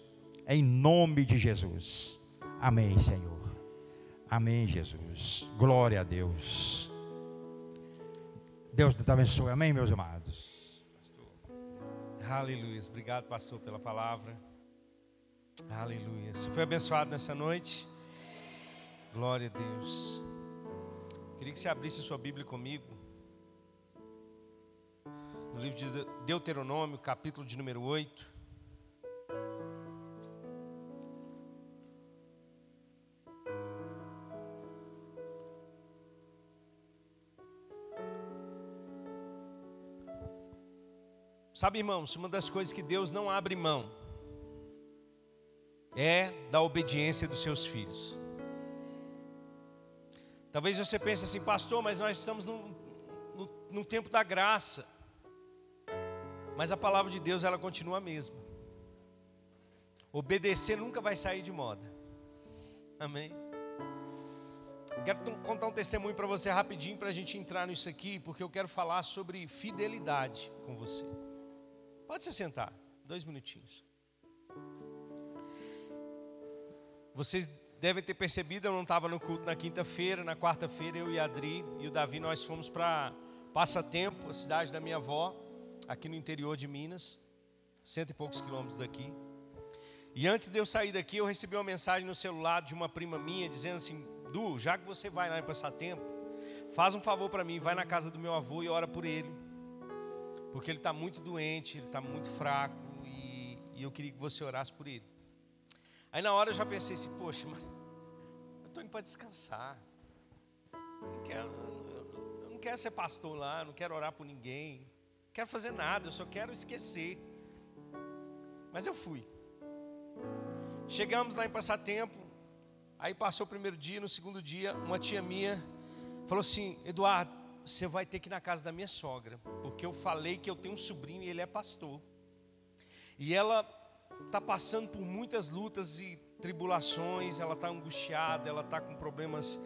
em nome de Jesus. Amém, Senhor. Amém, Jesus. Glória a Deus. Deus te abençoe. Amém, meus amados. Aleluia. Obrigado, pastor, pela palavra. Aleluia. Você foi abençoado nessa noite? Glória a Deus. Queria que você abrisse sua Bíblia comigo. No livro de Deuteronômio, capítulo de número 8. Sabe, irmãos, uma das coisas que Deus não abre mão é da obediência dos seus filhos. Talvez você pense assim, pastor, mas nós estamos no, tempo da graça. Mas a palavra de Deus, ela continua a mesma. Obedecer nunca vai sair de moda. Amém? Quero contar um testemunho para você rapidinho para a gente entrar nisso aqui, porque eu quero falar sobre fidelidade com você. Pode se sentar, dois minutinhos. Vocês devem ter percebido, eu não estava no culto na quinta-feira, na quarta-feira eu e a Adri e o Davi nós fomos para Passatempo, a cidade da minha avó, aqui no interior de Minas, cento e poucos quilômetros daqui. E antes de eu sair daqui, eu recebi uma mensagem no celular de uma prima minha dizendo assim: Du, já que você vai lá em Passatempo, faz um favor para mim, vai na casa do meu avô e ora por ele, porque ele está muito doente, ele está muito fraco e, e eu queria que você orasse por ele. Aí na hora eu já pensei assim, poxa, mas eu estou indo para descansar. Eu não, quero, eu não quero ser pastor lá, não quero orar por ninguém, não quero fazer nada, eu só quero esquecer. Mas eu fui. Chegamos lá em Passatempo, aí passou o primeiro dia, no segundo dia, uma tia minha falou assim: Eduardo, você vai ter que ir na casa da minha sogra, porque eu falei que eu tenho um sobrinho e ele é pastor. E ela está passando por muitas lutas e tribulações, ela está angustiada, ela está com problemas,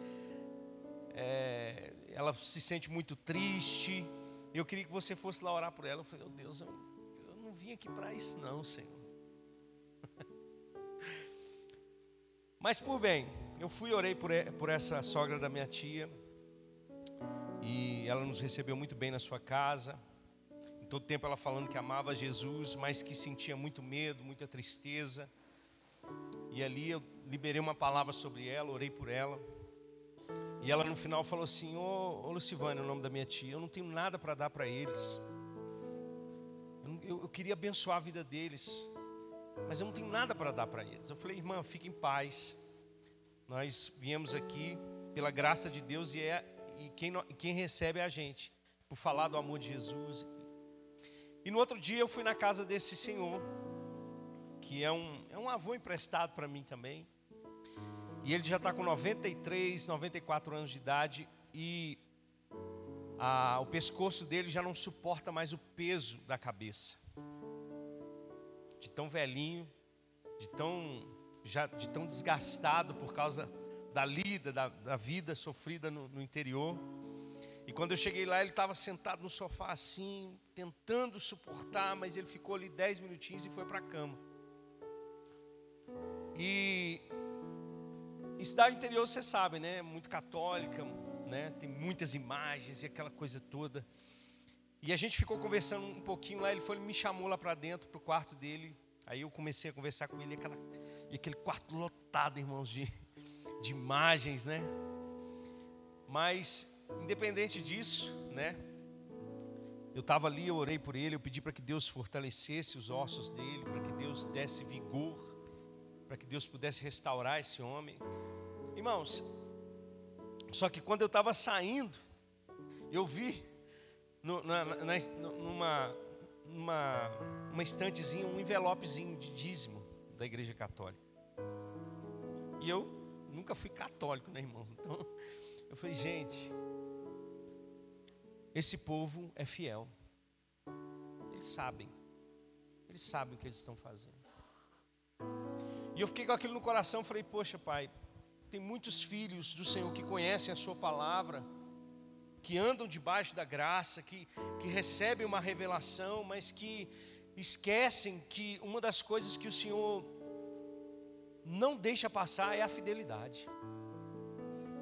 é, ela se sente muito triste. Eu queria que você fosse lá orar por ela. Eu falei, meu Deus, eu, eu não vim aqui para isso, não, Senhor. (laughs) Mas por bem, eu fui e orei por, por essa sogra da minha tia. E ela nos recebeu muito bem na sua casa todo tempo ela falando que amava Jesus, mas que sentia muito medo, muita tristeza. E ali eu liberei uma palavra sobre ela, orei por ela. E ela no final falou assim: Ô, ô é o nome da minha tia, eu não tenho nada para dar para eles. Eu, eu, queria abençoar a vida deles, mas eu não tenho nada para dar para eles. Eu falei, irmã, fique em paz. Nós viemos aqui pela graça de Deus e, é, e quem, quem recebe é a gente, por falar do amor de Jesus e no outro dia eu fui na casa desse senhor, que é um, é um avô emprestado para mim também. E ele já está com 93, 94 anos de idade e a, o pescoço dele já não suporta mais o peso da cabeça. De tão velhinho, de tão, já, de tão desgastado por causa da lida, da, da vida sofrida no, no interior. E quando eu cheguei lá, ele estava sentado no sofá assim, tentando suportar, mas ele ficou ali dez minutinhos e foi para a cama. E, e cidade interior, você sabe, né? Muito católica, né? Tem muitas imagens e aquela coisa toda. E a gente ficou conversando um pouquinho lá, ele foi, ele me chamou lá para dentro, para o quarto dele. Aí eu comecei a conversar com ele, aquela, e aquele quarto lotado, irmãos, de, de imagens, né? Mas independente disso, né? Eu estava ali, eu orei por ele, eu pedi para que Deus fortalecesse os ossos dele, para que Deus desse vigor, para que Deus pudesse restaurar esse homem. Irmãos, só que quando eu estava saindo, eu vi no, na, na, numa, numa uma estantezinha um envelopezinho de dízimo da Igreja Católica. E eu nunca fui católico, né, irmãos? Então, eu falei, gente, esse povo é fiel. Eles sabem. Eles sabem o que eles estão fazendo. E eu fiquei com aquilo no coração, falei: "Poxa, pai, tem muitos filhos do Senhor que conhecem a sua palavra, que andam debaixo da graça, que que recebem uma revelação, mas que esquecem que uma das coisas que o Senhor não deixa passar é a fidelidade.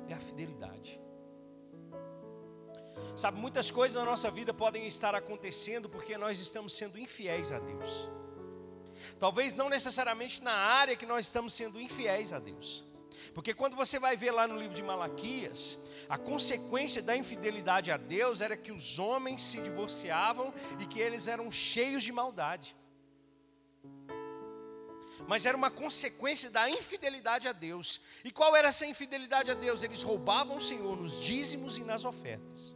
É a fidelidade. Sabe, muitas coisas na nossa vida podem estar acontecendo porque nós estamos sendo infiéis a Deus. Talvez não necessariamente na área que nós estamos sendo infiéis a Deus. Porque quando você vai ver lá no livro de Malaquias, a consequência da infidelidade a Deus era que os homens se divorciavam e que eles eram cheios de maldade. Mas era uma consequência da infidelidade a Deus. E qual era essa infidelidade a Deus? Eles roubavam o Senhor nos dízimos e nas ofertas.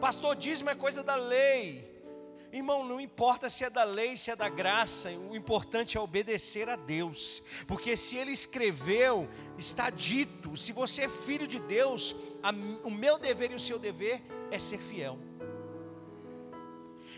Pastor, dízimo é coisa da lei. Irmão, não importa se é da lei, se é da graça, o importante é obedecer a Deus, porque se Ele escreveu, está dito. Se você é filho de Deus, a, o meu dever e o seu dever é ser fiel.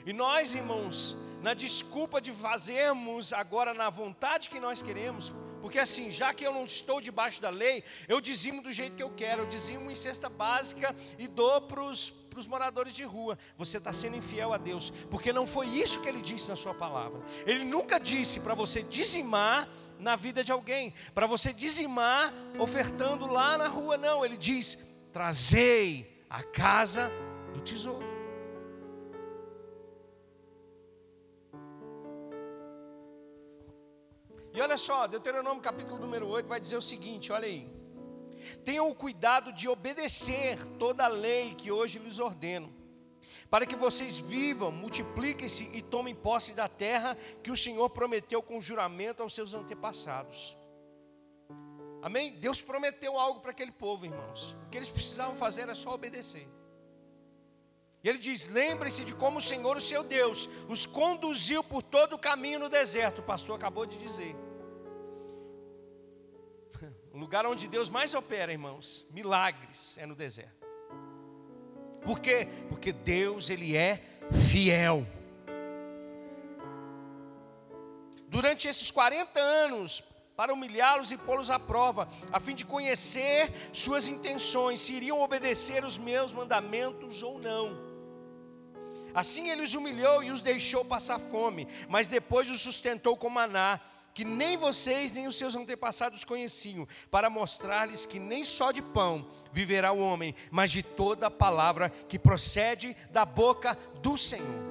E nós, irmãos, na desculpa de fazermos agora na vontade que nós queremos, porque assim, já que eu não estou debaixo da lei, eu dizimo do jeito que eu quero, eu dizimo em cesta básica e dou para os moradores de rua. Você está sendo infiel a Deus, porque não foi isso que ele disse na sua palavra. Ele nunca disse para você dizimar na vida de alguém, para você dizimar ofertando lá na rua, não. Ele diz: trazei a casa do tesouro. E olha só, Deuteronômio capítulo número 8 vai dizer o seguinte: olha aí. Tenham o cuidado de obedecer toda a lei que hoje lhes ordeno, para que vocês vivam, multipliquem-se e tomem posse da terra que o Senhor prometeu com juramento aos seus antepassados. Amém? Deus prometeu algo para aquele povo, irmãos. O que eles precisavam fazer era só obedecer. E ele diz: lembre-se de como o Senhor, o seu Deus, os conduziu por todo o caminho no deserto. O pastor acabou de dizer. O lugar onde Deus mais opera, irmãos, milagres, é no deserto. Por quê? Porque Deus, Ele é fiel. Durante esses 40 anos, para humilhá-los e pô-los à prova, a fim de conhecer suas intenções, se iriam obedecer os meus mandamentos ou não. Assim ele os humilhou e os deixou passar fome, mas depois os sustentou com maná que nem vocês nem os seus antepassados conheciam, para mostrar-lhes que nem só de pão viverá o homem, mas de toda a palavra que procede da boca do Senhor.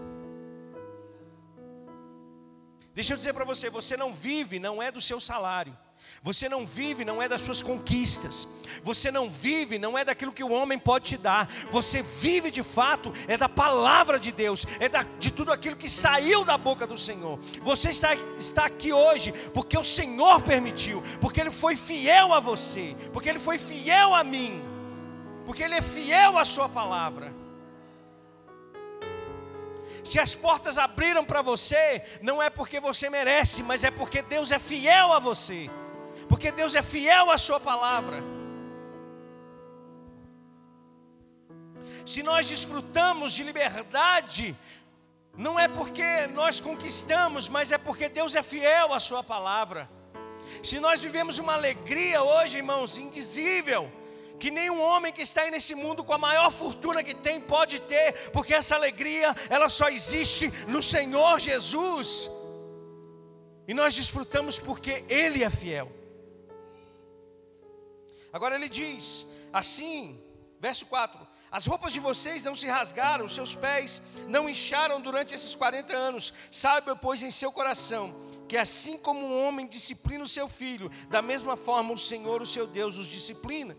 Deixa eu dizer para você: você não vive, não é do seu salário. Você não vive, não é das suas conquistas. Você não vive, não é daquilo que o homem pode te dar. Você vive de fato, é da palavra de Deus, é da, de tudo aquilo que saiu da boca do Senhor. Você está, está aqui hoje porque o Senhor permitiu, porque Ele foi fiel a você, porque Ele foi fiel a mim, porque Ele é fiel à Sua palavra. Se as portas abriram para você, não é porque você merece, mas é porque Deus é fiel a você porque Deus é fiel à Sua palavra. Se nós desfrutamos de liberdade, não é porque nós conquistamos, mas é porque Deus é fiel à Sua palavra. Se nós vivemos uma alegria hoje, irmãos, indizível, que nenhum homem que está aí nesse mundo com a maior fortuna que tem pode ter, porque essa alegria, ela só existe no Senhor Jesus. E nós desfrutamos porque Ele é fiel. Agora ele diz assim, verso 4: As roupas de vocês não se rasgaram, seus pés não incharam durante esses 40 anos. Saiba, pois, em seu coração, que assim como um homem disciplina o seu filho, da mesma forma o Senhor, o seu Deus, os disciplina.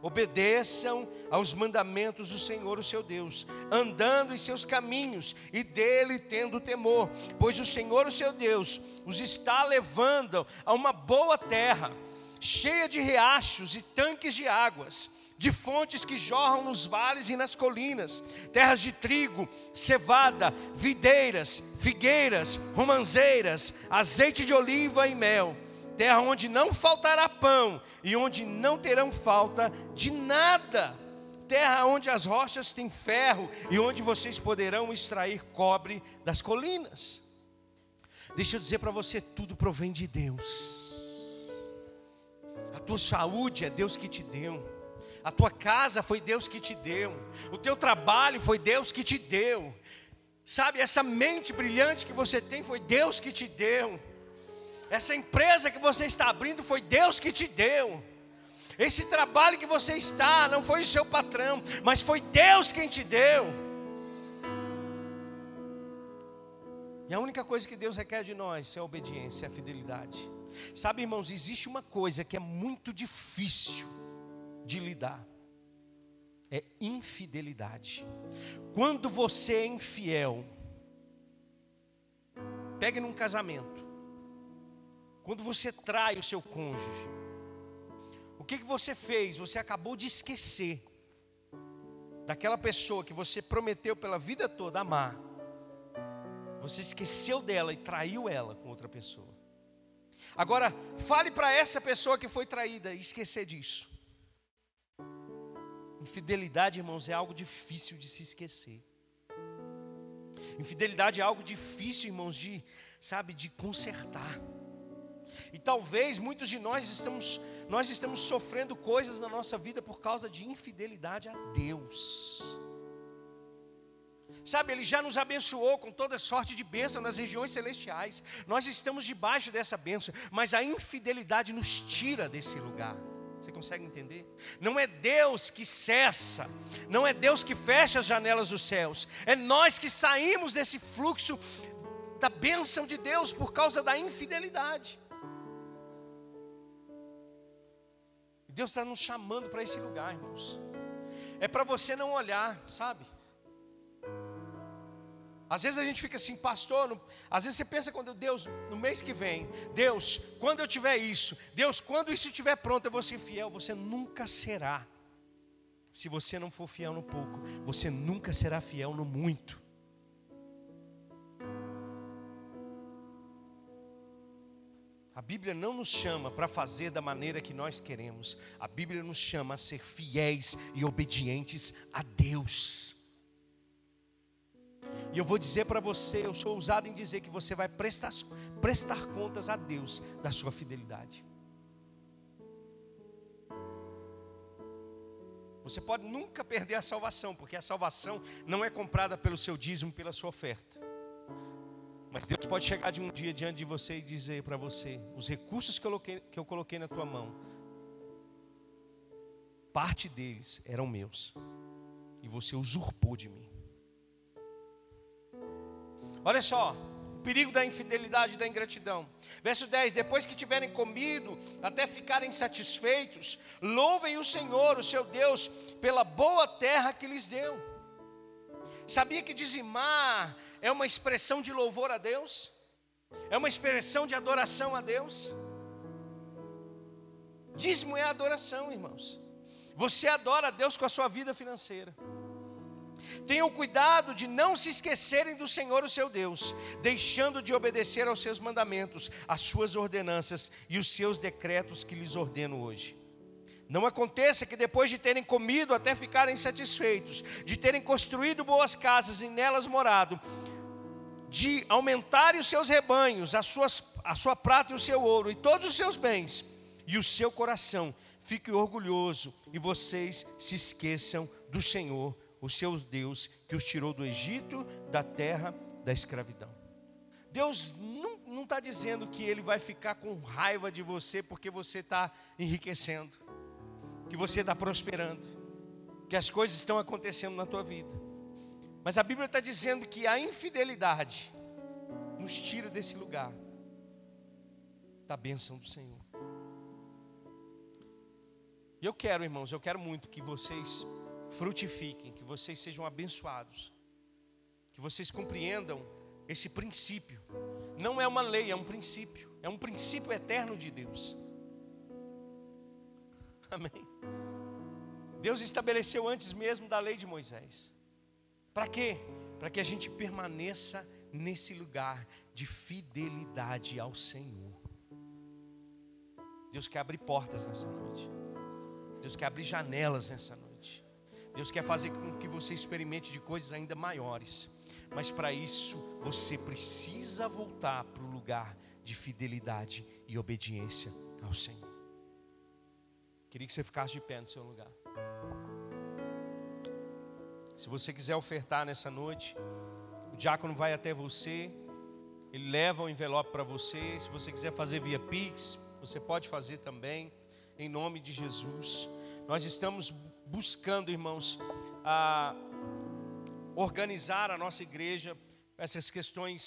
Obedeçam aos mandamentos do Senhor, o seu Deus, andando em seus caminhos e dele tendo temor, pois o Senhor, o seu Deus, os está levando a uma boa terra cheia de riachos e tanques de águas, de fontes que jorram nos vales e nas colinas, terras de trigo, cevada, videiras, figueiras, romanzeiras, azeite de oliva e mel, terra onde não faltará pão e onde não terão falta de nada, terra onde as rochas têm ferro e onde vocês poderão extrair cobre das colinas. Deixa eu dizer para você, tudo provém de Deus. Tua saúde é Deus que te deu. A tua casa foi Deus que te deu. O teu trabalho foi Deus que te deu. Sabe, essa mente brilhante que você tem foi Deus que te deu. Essa empresa que você está abrindo foi Deus que te deu. Esse trabalho que você está não foi o seu patrão, mas foi Deus quem te deu. E a única coisa que Deus requer de nós é a obediência, é a fidelidade. Sabe, irmãos, existe uma coisa que é muito difícil de lidar. É infidelidade. Quando você é infiel, pegue num casamento. Quando você trai o seu cônjuge, o que, que você fez? Você acabou de esquecer daquela pessoa que você prometeu pela vida toda amar. Você esqueceu dela e traiu ela com outra pessoa. Agora, fale para essa pessoa que foi traída esquecer disso. Infidelidade, irmãos, é algo difícil de se esquecer. Infidelidade é algo difícil, irmãos, de, sabe, de consertar. E talvez muitos de nós estamos, nós estamos sofrendo coisas na nossa vida por causa de infidelidade a Deus. Sabe, Ele já nos abençoou com toda sorte de bênção nas regiões celestiais. Nós estamos debaixo dessa bênção, mas a infidelidade nos tira desse lugar. Você consegue entender? Não é Deus que cessa, não é Deus que fecha as janelas dos céus, é nós que saímos desse fluxo da bênção de Deus por causa da infidelidade. Deus está nos chamando para esse lugar, irmãos. É para você não olhar, sabe? Às vezes a gente fica assim, pastor, no, às vezes você pensa quando Deus, no mês que vem, Deus, quando eu tiver isso, Deus, quando isso estiver pronto, eu vou ser fiel, você nunca será. Se você não for fiel no pouco, você nunca será fiel no muito. A Bíblia não nos chama para fazer da maneira que nós queremos. A Bíblia nos chama a ser fiéis e obedientes a Deus. E eu vou dizer para você, eu sou ousado em dizer que você vai prestar, prestar contas a Deus da sua fidelidade. Você pode nunca perder a salvação, porque a salvação não é comprada pelo seu dízimo, pela sua oferta. Mas Deus pode chegar de um dia diante de você e dizer para você: os recursos que eu, coloquei, que eu coloquei na tua mão, parte deles eram meus, e você usurpou de mim. Olha só, o perigo da infidelidade e da ingratidão. Verso 10: Depois que tiverem comido, até ficarem satisfeitos, louvem o Senhor, o seu Deus, pela boa terra que lhes deu. Sabia que dizimar é uma expressão de louvor a Deus? É uma expressão de adoração a Deus? Dízimo é adoração, irmãos. Você adora a Deus com a sua vida financeira. Tenham cuidado de não se esquecerem do Senhor, o seu Deus, deixando de obedecer aos seus mandamentos, às suas ordenanças e os seus decretos que lhes ordeno hoje. Não aconteça que depois de terem comido até ficarem satisfeitos, de terem construído boas casas e nelas morado, de aumentarem os seus rebanhos, as suas, a sua prata e o seu ouro e todos os seus bens, e o seu coração fique orgulhoso e vocês se esqueçam do Senhor, o seu Deus, que os tirou do Egito, da terra da escravidão. Deus não está dizendo que Ele vai ficar com raiva de você porque você está enriquecendo, que você está prosperando, que as coisas estão acontecendo na tua vida. Mas a Bíblia está dizendo que a infidelidade nos tira desse lugar da bênção do Senhor. E eu quero, irmãos, eu quero muito que vocês frutifiquem, que vocês sejam abençoados, que vocês compreendam esse princípio. Não é uma lei, é um princípio, é um princípio eterno de Deus. (laughs) Amém. Deus estabeleceu antes mesmo da lei de Moisés. Para quê? Para que a gente permaneça nesse lugar de fidelidade ao Senhor. Deus quer abrir portas nessa noite. Deus quer abrir janelas nessa noite. Deus quer fazer com que você experimente de coisas ainda maiores. Mas para isso, você precisa voltar para o lugar de fidelidade e obediência ao Senhor. Queria que você ficasse de pé no seu lugar. Se você quiser ofertar nessa noite, o diácono vai até você, ele leva o envelope para você. Se você quiser fazer via Pix, você pode fazer também, em nome de Jesus. Nós estamos buscando, irmãos, a organizar a nossa igreja, essas questões